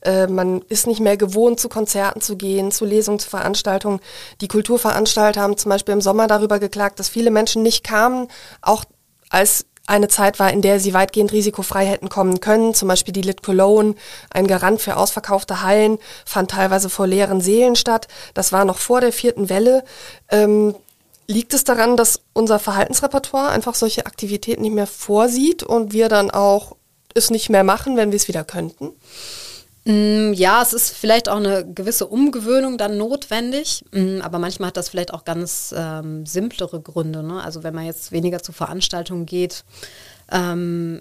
Äh, man ist nicht mehr gewohnt, zu Konzerten zu gehen, zu Lesungen, zu Veranstaltungen. Die Kulturveranstalter haben zum Beispiel im Sommer darüber geklagt, dass viele Menschen nicht kamen, auch als eine Zeit war, in der sie weitgehend risikofrei hätten kommen können. Zum Beispiel die Lit Cologne, ein Garant für ausverkaufte Hallen, fand teilweise vor leeren Seelen statt. Das war noch vor der vierten Welle. Ähm, Liegt es daran, dass unser Verhaltensrepertoire einfach solche Aktivitäten nicht mehr vorsieht und wir dann auch es nicht mehr machen, wenn wir es wieder könnten? Mm, ja, es ist vielleicht auch eine gewisse Umgewöhnung dann notwendig, mm, aber manchmal hat das vielleicht auch ganz ähm, simplere Gründe. Ne? Also wenn man jetzt weniger zu Veranstaltungen geht, ähm,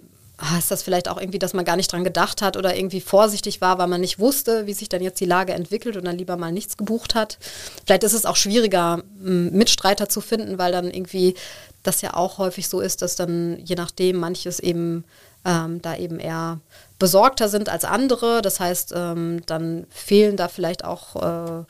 ist das vielleicht auch irgendwie, dass man gar nicht dran gedacht hat oder irgendwie vorsichtig war, weil man nicht wusste, wie sich dann jetzt die Lage entwickelt und dann lieber mal nichts gebucht hat. Vielleicht ist es auch schwieriger, Mitstreiter zu finden, weil dann irgendwie das ja auch häufig so ist, dass dann je nachdem manches eben ähm, da eben eher besorgter sind als andere. Das heißt, ähm, dann fehlen da vielleicht auch äh,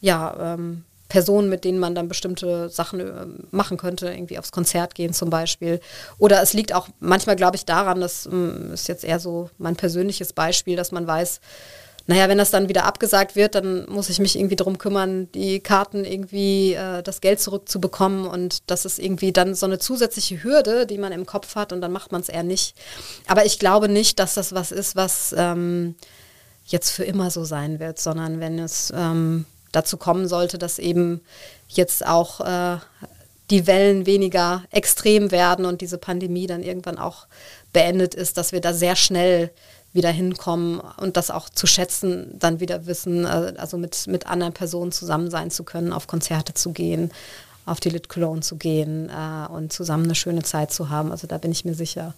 ja, ähm, Personen, mit denen man dann bestimmte Sachen äh, machen könnte, irgendwie aufs Konzert gehen zum Beispiel. Oder es liegt auch manchmal, glaube ich, daran, das ähm, ist jetzt eher so mein persönliches Beispiel, dass man weiß, naja, wenn das dann wieder abgesagt wird, dann muss ich mich irgendwie darum kümmern, die Karten irgendwie, äh, das Geld zurückzubekommen. Und das ist irgendwie dann so eine zusätzliche Hürde, die man im Kopf hat und dann macht man es eher nicht. Aber ich glaube nicht, dass das was ist, was ähm, jetzt für immer so sein wird, sondern wenn es ähm, dazu kommen sollte, dass eben jetzt auch äh, die Wellen weniger extrem werden und diese Pandemie dann irgendwann auch beendet ist, dass wir da sehr schnell wieder hinkommen und das auch zu schätzen, dann wieder wissen, äh, also mit, mit anderen Personen zusammen sein zu können, auf Konzerte zu gehen, auf die Lit Cologne zu gehen äh, und zusammen eine schöne Zeit zu haben. Also da bin ich mir sicher.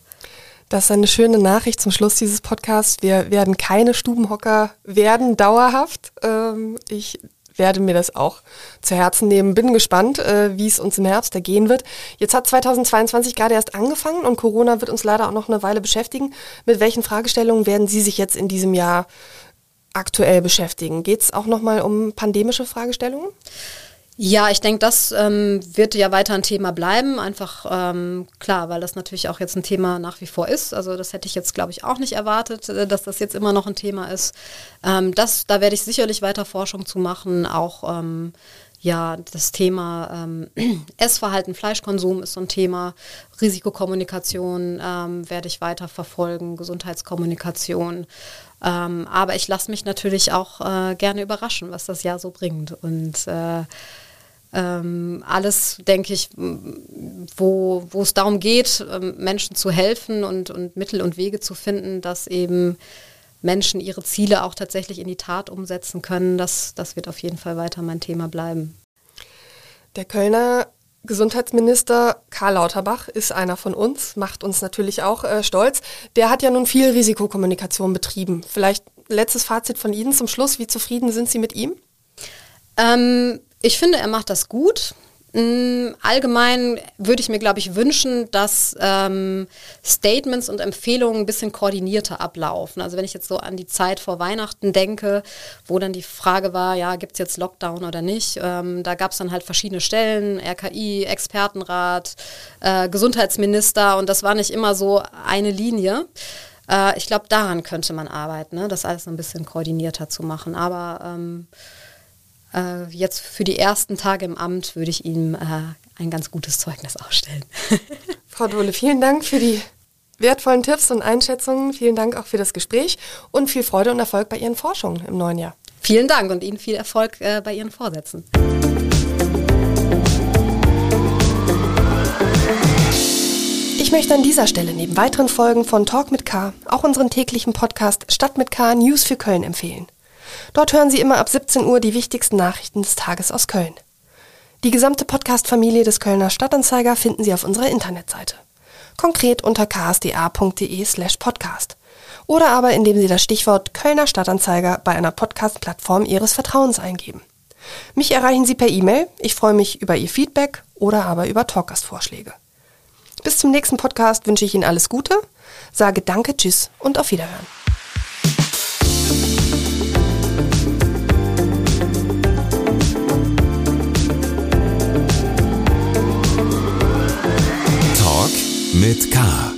Das ist eine schöne Nachricht zum Schluss dieses Podcasts. Wir werden keine Stubenhocker werden, dauerhaft. Ähm, ich werde mir das auch zu Herzen nehmen. Bin gespannt, äh, wie es uns im Herbst ergehen wird. Jetzt hat 2022 gerade erst angefangen und Corona wird uns leider auch noch eine Weile beschäftigen. Mit welchen Fragestellungen werden Sie sich jetzt in diesem Jahr aktuell beschäftigen? Geht es auch nochmal um pandemische Fragestellungen? Ja, ich denke, das ähm, wird ja weiter ein Thema bleiben. Einfach ähm, klar, weil das natürlich auch jetzt ein Thema nach wie vor ist. Also das hätte ich jetzt, glaube ich, auch nicht erwartet, äh, dass das jetzt immer noch ein Thema ist. Ähm, das, da werde ich sicherlich weiter Forschung zu machen. Auch ähm, ja, das Thema ähm, Essverhalten, Fleischkonsum ist so ein Thema. Risikokommunikation ähm, werde ich weiter verfolgen, Gesundheitskommunikation. Aber ich lasse mich natürlich auch äh, gerne überraschen, was das Jahr so bringt. Und äh, ähm, alles, denke ich, wo, wo es darum geht, ähm, Menschen zu helfen und, und Mittel und Wege zu finden, dass eben Menschen ihre Ziele auch tatsächlich in die Tat umsetzen können, das, das wird auf jeden Fall weiter mein Thema bleiben. Der Kölner Gesundheitsminister Karl Lauterbach ist einer von uns, macht uns natürlich auch äh, stolz. Der hat ja nun viel Risikokommunikation betrieben. Vielleicht letztes Fazit von Ihnen zum Schluss. Wie zufrieden sind Sie mit ihm? Ähm, ich finde, er macht das gut. Mm, allgemein würde ich mir, glaube ich, wünschen, dass ähm, Statements und Empfehlungen ein bisschen koordinierter ablaufen. Also wenn ich jetzt so an die Zeit vor Weihnachten denke, wo dann die Frage war, ja, gibt es jetzt Lockdown oder nicht? Ähm, da gab es dann halt verschiedene Stellen, RKI, Expertenrat, äh, Gesundheitsminister und das war nicht immer so eine Linie. Äh, ich glaube, daran könnte man arbeiten, ne? das alles ein bisschen koordinierter zu machen. Aber ähm, äh, jetzt für die ersten Tage im Amt würde ich ihm äh, ein ganz gutes Zeugnis ausstellen. Frau Dohle, vielen Dank für die wertvollen Tipps und Einschätzungen. Vielen Dank auch für das Gespräch und viel Freude und Erfolg bei Ihren Forschungen im neuen Jahr. Vielen Dank und Ihnen viel Erfolg äh, bei Ihren Vorsätzen. Ich möchte an dieser Stelle neben weiteren Folgen von Talk mit K auch unseren täglichen Podcast Stadt mit K News für Köln empfehlen. Dort hören Sie immer ab 17 Uhr die wichtigsten Nachrichten des Tages aus Köln. Die gesamte Podcast-Familie des Kölner Stadtanzeiger finden Sie auf unserer Internetseite. Konkret unter ksda.de slash podcast. Oder aber indem Sie das Stichwort Kölner Stadtanzeiger bei einer Podcast-Plattform Ihres Vertrauens eingeben. Mich erreichen Sie per E-Mail. Ich freue mich über Ihr Feedback oder aber über Talkgast-Vorschläge. Bis zum nächsten Podcast wünsche ich Ihnen alles Gute, sage Danke, Tschüss und auf Wiederhören. Mit K.